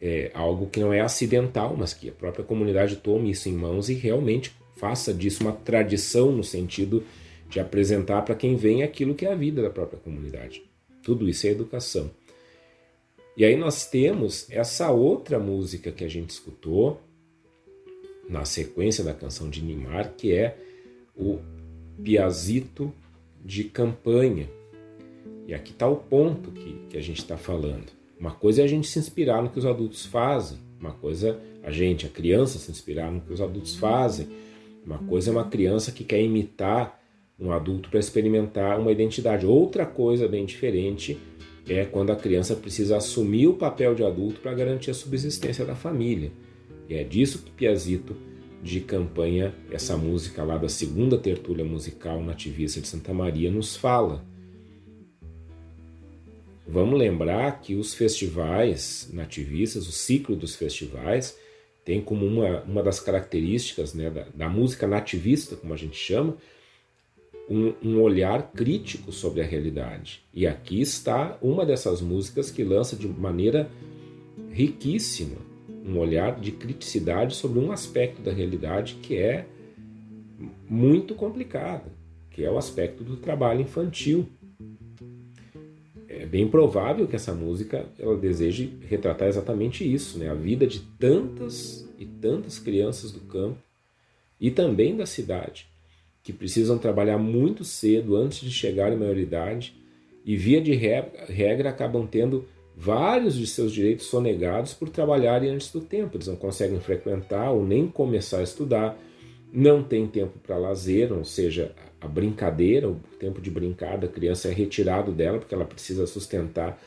é, algo que não é acidental, mas que a própria comunidade tome isso em mãos e realmente faça disso uma tradição no sentido de apresentar para quem vem aquilo que é a vida da própria comunidade. Tudo isso é educação. E aí nós temos essa outra música que a gente escutou na sequência da canção de Nimar, que é o Piazito de campanha. E aqui está o ponto que, que a gente está falando. Uma coisa é a gente se inspirar no que os adultos fazem, uma coisa a gente, a criança, se inspirar no que os adultos fazem, uma coisa é uma criança que quer imitar um adulto para experimentar uma identidade. Outra coisa bem diferente é quando a criança precisa assumir o papel de adulto para garantir a subsistência da família. E é disso que Piazito de campanha, essa música lá da segunda tertúlia musical nativista de Santa Maria, nos fala. Vamos lembrar que os festivais nativistas, o ciclo dos festivais, tem como uma, uma das características né, da, da música nativista, como a gente chama, um, um, olhar crítico sobre a realidade. E aqui está uma dessas músicas que lança de maneira riquíssima um olhar de criticidade sobre um aspecto da realidade que é muito complicado, que é o aspecto do trabalho infantil é bem provável que essa música ela deseje retratar exatamente isso, né? A vida de tantas e tantas crianças do campo e também da cidade que precisam trabalhar muito cedo antes de chegar à maioridade e via de regra acabam tendo vários de seus direitos sonegados por trabalharem antes do tempo. Eles não conseguem frequentar ou nem começar a estudar, não tem tempo para lazer, ou seja, a brincadeira, o tempo de brincar da criança é retirado dela porque ela precisa sustentar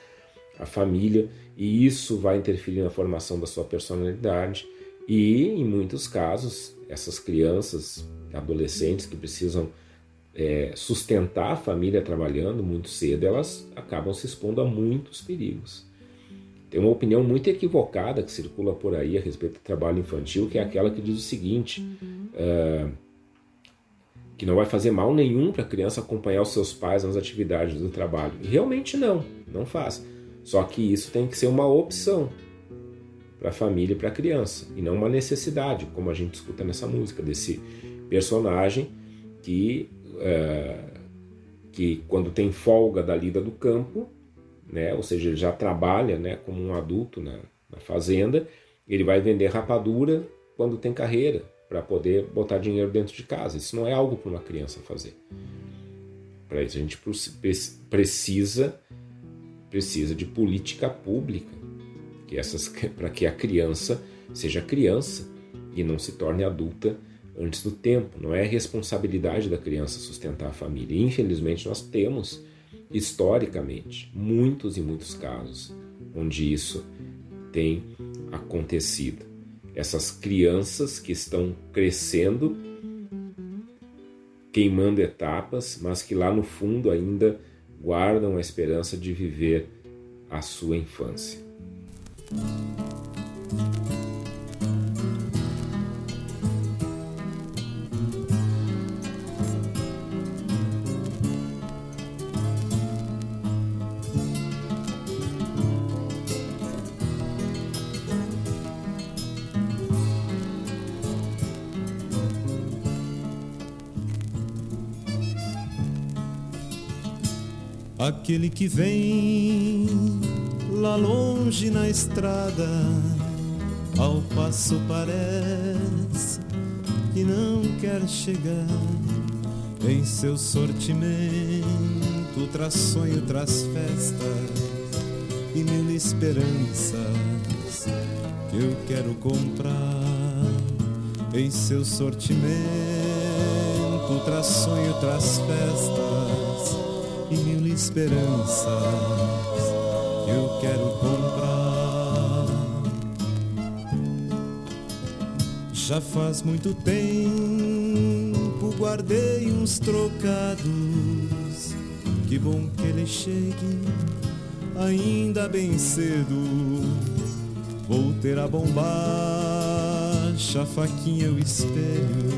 a família e isso vai interferir na formação da sua personalidade e em muitos casos essas crianças, adolescentes que precisam é, sustentar a família trabalhando muito cedo, elas acabam se expondo a muitos perigos. Tem uma opinião muito equivocada que circula por aí a respeito do trabalho infantil, que é aquela que diz o seguinte: uh, que não vai fazer mal nenhum para a criança acompanhar os seus pais nas atividades do trabalho. E realmente não, não faz. Só que isso tem que ser uma opção para a família e para a criança, e não uma necessidade, como a gente escuta nessa música, desse personagem que, é, que quando tem folga da lida do campo, né, ou seja, ele já trabalha né, como um adulto na, na fazenda, ele vai vender rapadura quando tem carreira, para poder botar dinheiro dentro de casa. Isso não é algo para uma criança fazer. Para isso a gente precisa precisa de política pública, que essas para que a criança seja criança e não se torne adulta antes do tempo. Não é responsabilidade da criança sustentar a família. infelizmente nós temos historicamente muitos e muitos casos onde isso tem acontecido essas crianças que estão crescendo, queimando etapas, mas que lá no fundo ainda guardam a esperança de viver a sua infância. Aquele que vem lá longe na estrada, ao passo parece que não quer chegar. Em seu sortimento traz sonho, traz festas e mil esperanças que eu quero comprar. Em seu sortimento traz sonho, traz festas e mil esperanças eu quero comprar. Já faz muito tempo guardei uns trocados. Que bom que ele chegue ainda bem cedo. Vou ter a bombacha, a faquinha, o espelho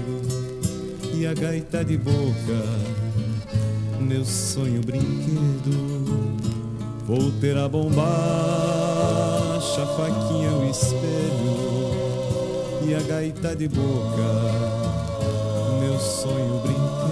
e a gaita de boca, meu sonho brinquedo. Vou ter a bombacha, a faquinha, o espelho e a gaita de boca, meu sonho brinquedo.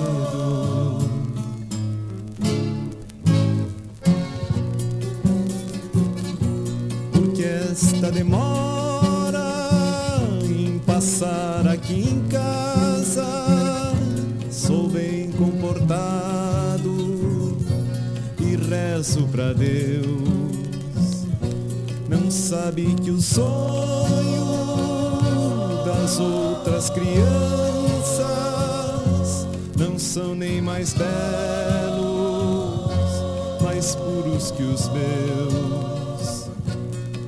Pra Deus. Não sabe que o sonho das outras crianças não são nem mais belos, mais puros que os meus.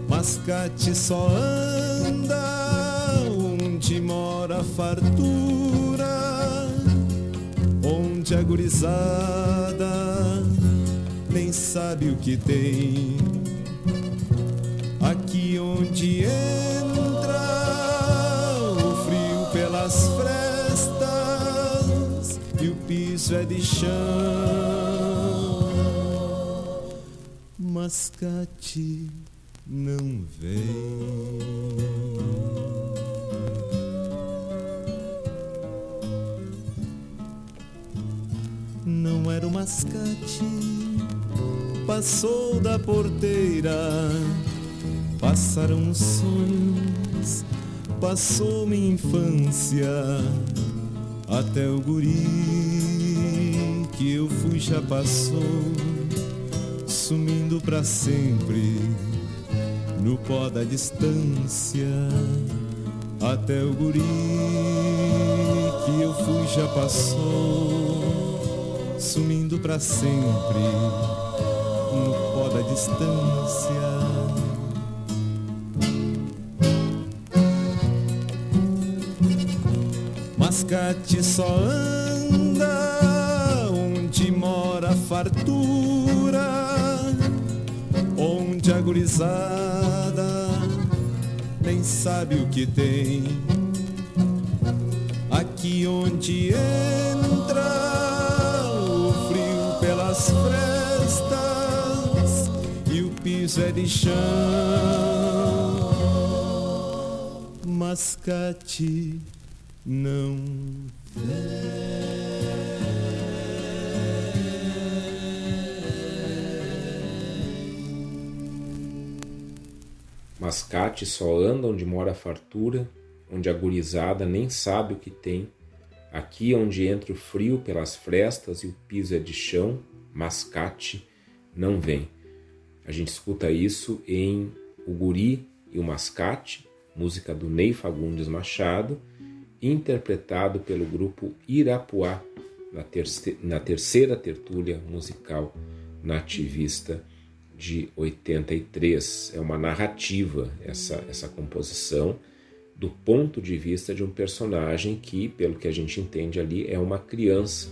Mascate só anda onde mora a fartura, onde a gurizada sabe o que tem. Aqui onde entra o frio pelas frestas e o piso é de chão. Mascate não vem. Não era o mascate, passou da porteira. Passaram os sonhos, passou minha infância, até o guri que eu fui já passou, sumindo pra sempre no pó da distância. Até o guri que eu fui já passou, sumindo pra sempre distância. Mascate só anda onde mora a fartura, onde a gurizada nem sabe o que tem. Aqui onde entra piso é de chão. Mascate não Mascate só anda onde mora a fartura, onde a gurizada nem sabe o que tem. Aqui onde entra o frio pelas frestas e o piso é de chão, mascate não vem. A gente escuta isso em O Guri e o Mascate, música do Ney Fagundes Machado, interpretado pelo grupo Irapuá na, terce na terceira tertúlia musical nativista de 83. É uma narrativa essa, essa composição do ponto de vista de um personagem que, pelo que a gente entende ali, é uma criança.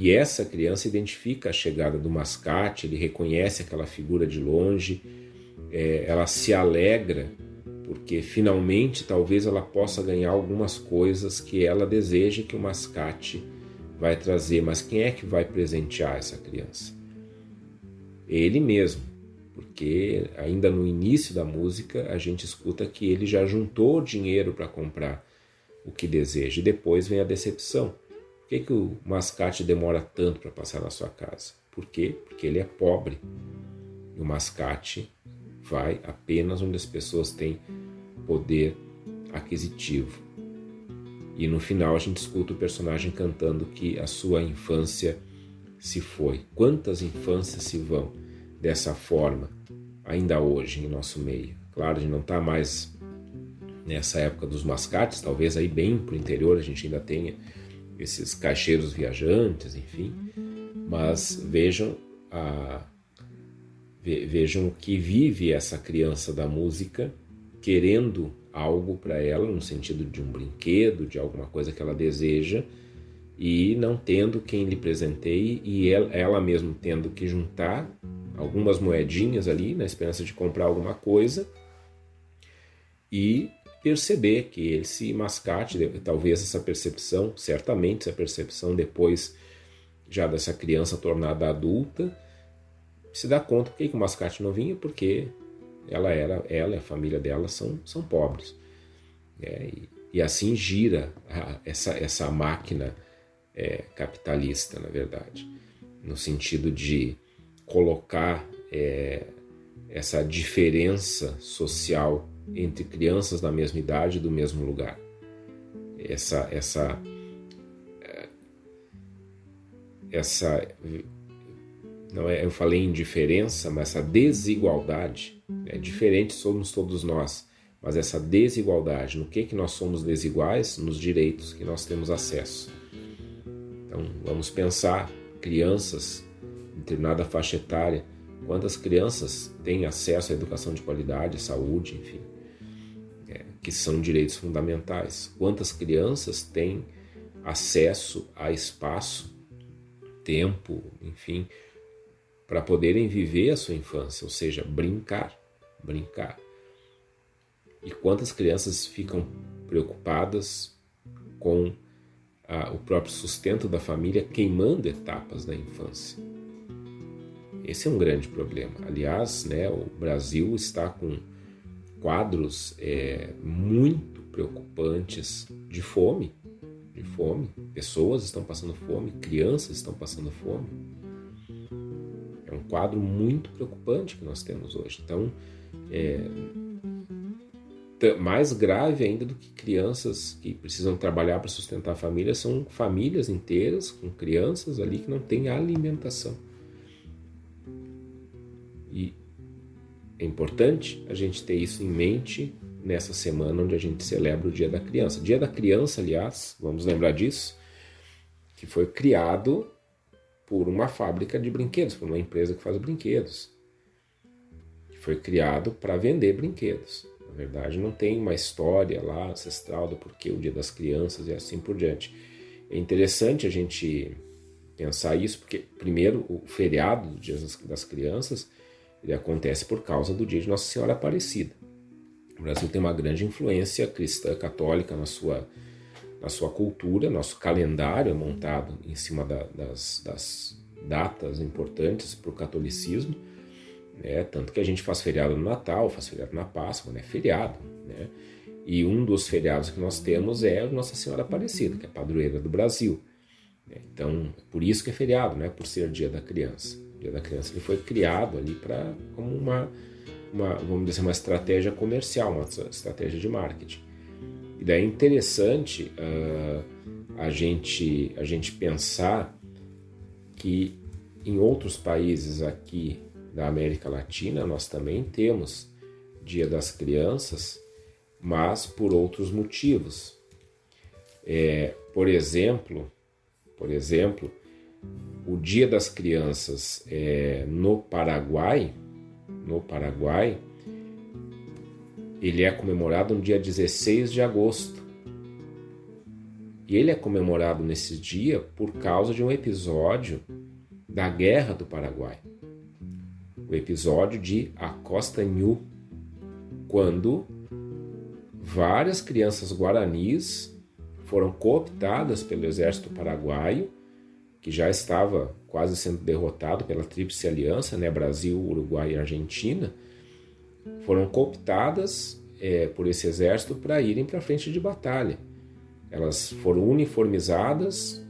E essa criança identifica a chegada do mascate, ele reconhece aquela figura de longe, é, ela se alegra porque finalmente talvez ela possa ganhar algumas coisas que ela deseja que o mascate vai trazer. Mas quem é que vai presentear essa criança? Ele mesmo, porque ainda no início da música a gente escuta que ele já juntou dinheiro para comprar o que deseja e depois vem a decepção. Que, que o mascate demora tanto para passar na sua casa? Por quê? Porque ele é pobre. E o mascate vai apenas onde as pessoas têm poder aquisitivo. E no final a gente escuta o personagem cantando que a sua infância se foi. Quantas infâncias se vão dessa forma ainda hoje em nosso meio? Claro, a gente não está mais nessa época dos mascates, talvez aí bem para o interior a gente ainda tenha esses caixeiros viajantes, enfim, mas vejam a, vejam que vive essa criança da música querendo algo para ela no sentido de um brinquedo, de alguma coisa que ela deseja e não tendo quem lhe presenteie e ela, ela mesma tendo que juntar algumas moedinhas ali na esperança de comprar alguma coisa e perceber que esse mascate, talvez essa percepção, certamente essa percepção depois já dessa criança tornada adulta, se dá conta por que o mascate não vinha, porque ela era, ela e a família dela são, são pobres. É, e, e, assim gira a, essa, essa máquina é, capitalista, na verdade, no sentido de colocar é, essa diferença social entre crianças da mesma idade do mesmo lugar. Essa essa essa não é, eu falei em diferença, mas essa desigualdade é diferente somos todos nós, mas essa desigualdade, no que que nós somos desiguais nos direitos que nós temos acesso. Então, vamos pensar crianças em determinada faixa etária, quantas crianças têm acesso à educação de qualidade, saúde, enfim que são direitos fundamentais. Quantas crianças têm acesso a espaço, tempo, enfim, para poderem viver a sua infância, ou seja, brincar, brincar. E quantas crianças ficam preocupadas com o próprio sustento da família, queimando etapas da infância. Esse é um grande problema. Aliás, né, o Brasil está com quadros é, muito preocupantes de fome, de fome. Pessoas estão passando fome, crianças estão passando fome. É um quadro muito preocupante que nós temos hoje. Então, é, mais grave ainda do que crianças que precisam trabalhar para sustentar a família são famílias inteiras com crianças ali que não têm alimentação. É importante a gente ter isso em mente nessa semana onde a gente celebra o Dia da Criança. Dia da Criança, aliás, vamos lembrar disso, que foi criado por uma fábrica de brinquedos, por uma empresa que faz brinquedos. Que foi criado para vender brinquedos. Na verdade, não tem uma história lá ancestral do porquê o Dia das Crianças e assim por diante. É interessante a gente pensar isso, porque, primeiro, o feriado do Dia das Crianças ele acontece por causa do dia de Nossa Senhora Aparecida. O Brasil tem uma grande influência cristã católica na sua, na sua cultura, nosso calendário é montado em cima da, das, das datas importantes para o catolicismo, né? tanto que a gente faz feriado no Natal, faz feriado na Páscoa, né? feriado. Né? E um dos feriados que nós temos é Nossa Senhora Aparecida, que é padroeira do Brasil. Então, por isso que é feriado, né? por ser dia da criança. Dia da Criança ele foi criado ali para como uma, uma, vamos dizer, uma estratégia comercial, uma estratégia de marketing. E daí é interessante uh, a gente a gente pensar que em outros países aqui da América Latina nós também temos Dia das Crianças, mas por outros motivos. É, por exemplo, por exemplo, o Dia das Crianças é, no Paraguai, no Paraguai, ele é comemorado no dia 16 de agosto. E ele é comemorado nesse dia por causa de um episódio da Guerra do Paraguai. O episódio de Acosta Nhu, quando várias crianças guaranis foram cooptadas pelo exército paraguaio que já estava quase sendo derrotado pela Tríplice Aliança, né, Brasil, Uruguai e Argentina, foram cooptadas é, por esse exército para irem para a frente de batalha. Elas foram uniformizadas,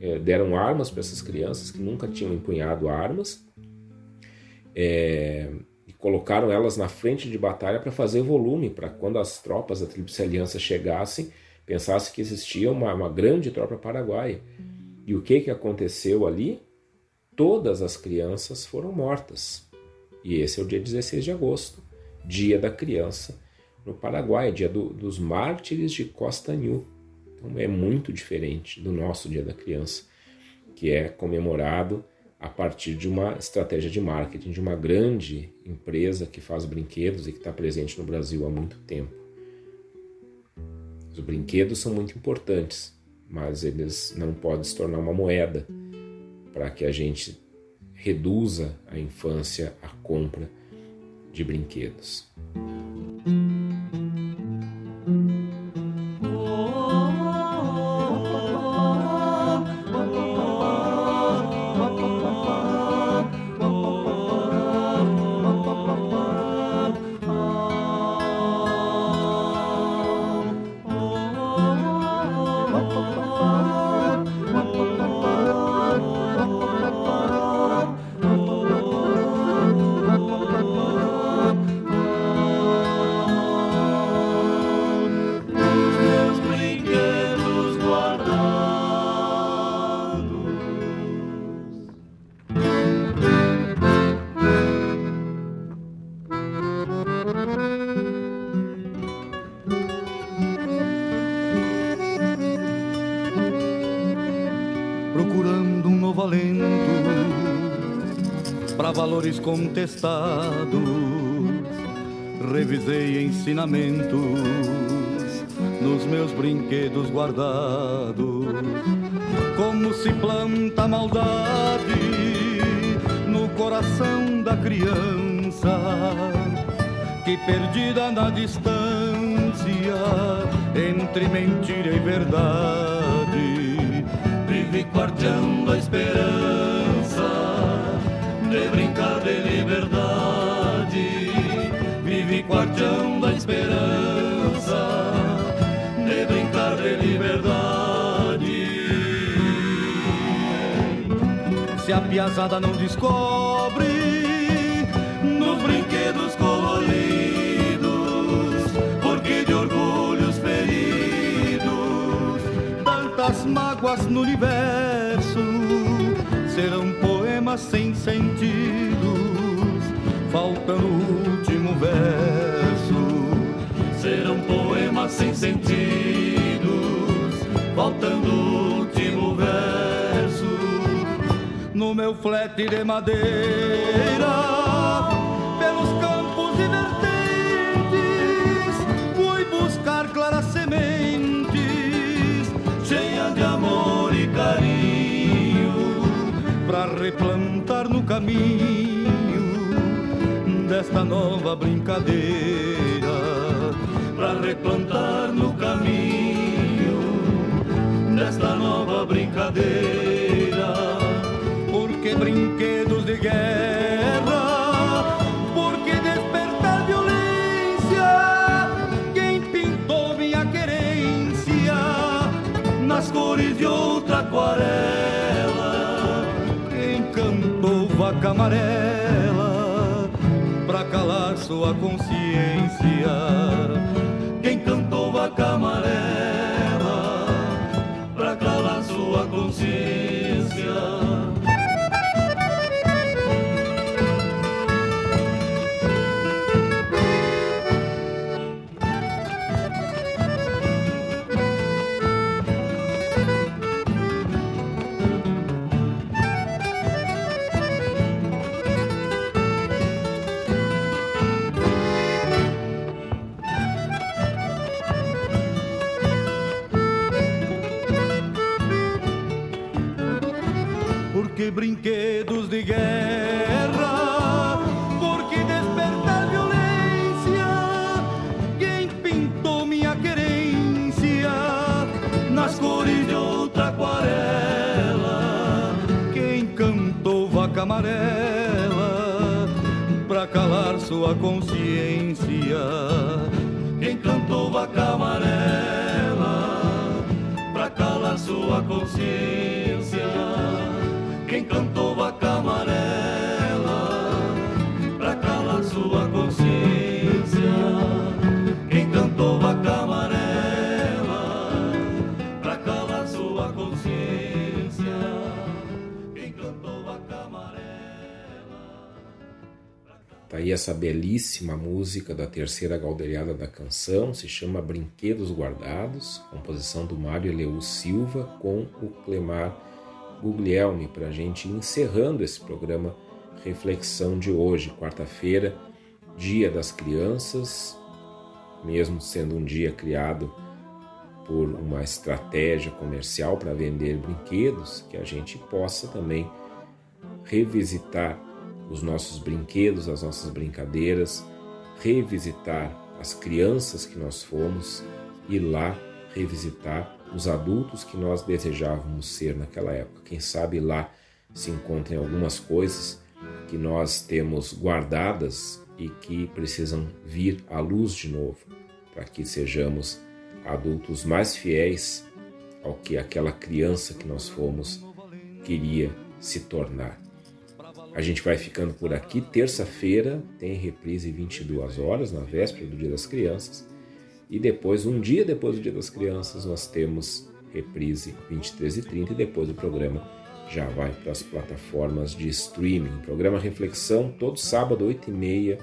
é, deram armas para essas crianças que nunca tinham empunhado armas é, e colocaram elas na frente de batalha para fazer volume, para quando as tropas da Tríplice Aliança chegassem, pensasse que existia uma, uma grande tropa paraguaia. E o que, que aconteceu ali? Todas as crianças foram mortas. E esse é o dia 16 de agosto, dia da criança, no Paraguai, dia do, dos mártires de Costa New. Então é muito diferente do nosso Dia da Criança, que é comemorado a partir de uma estratégia de marketing de uma grande empresa que faz brinquedos e que está presente no Brasil há muito tempo. Os brinquedos são muito importantes, mas eles não podem se tornar uma moeda para que a gente reduza a infância à compra de brinquedos. Contestados, revisei ensinamentos nos meus brinquedos guardados. Como se planta a maldade no coração da criança, que perdida na distância entre mentira e verdade, vive quarteando a esperança de brincar de liberdade, vive quarteão da esperança, de brincar de liberdade. Se a piazada não descobre nos brinquedos coloridos, porque de orgulhos feridos, tantas mágoas no universo sem sentidos, faltando o último verso. Serão poemas sem sentidos, faltando o último verso. No meu flete de madeira, desta nova brincadeira para replantar no caminho desta nova brincadeira. Porque brinquedos de guerra porque despertar violência quem pintou minha querência nas cores de outra aquarela vaca amarela calar sua consciência. Quem cantou vaca amarela brinquedos de guerra, porque despertar violência. Quem pintou minha querência nas cores de outra aquarela? Quem cantou vaca amarela pra calar sua consciência? Quem cantou vaca amarela pra calar sua consciência? Tá aí essa belíssima música da terceira galderiada da canção, se chama Brinquedos Guardados, composição do Mário Eleu Silva com o Clemar Guglielmi, para a gente encerrando esse programa Reflexão de hoje, quarta-feira, Dia das Crianças, mesmo sendo um dia criado por uma estratégia comercial para vender brinquedos, que a gente possa também revisitar os nossos brinquedos, as nossas brincadeiras, revisitar as crianças que nós fomos e lá revisitar os adultos que nós desejávamos ser naquela época. Quem sabe lá se encontrem algumas coisas que nós temos guardadas e que precisam vir à luz de novo, para que sejamos adultos mais fiéis ao que aquela criança que nós fomos queria se tornar. A gente vai ficando por aqui. Terça-feira tem reprise 22 horas, na véspera do Dia das Crianças. E depois, um dia depois do Dia das Crianças, nós temos reprise 23 e 30 depois o programa já vai para as plataformas de streaming. Programa Reflexão, todo sábado, 8 e meia,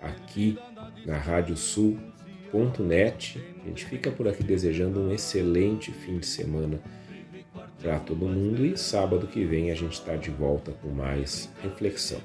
aqui na radiosul.net. A gente fica por aqui desejando um excelente fim de semana para todo mundo e sábado que vem a gente está de volta com mais reflexão.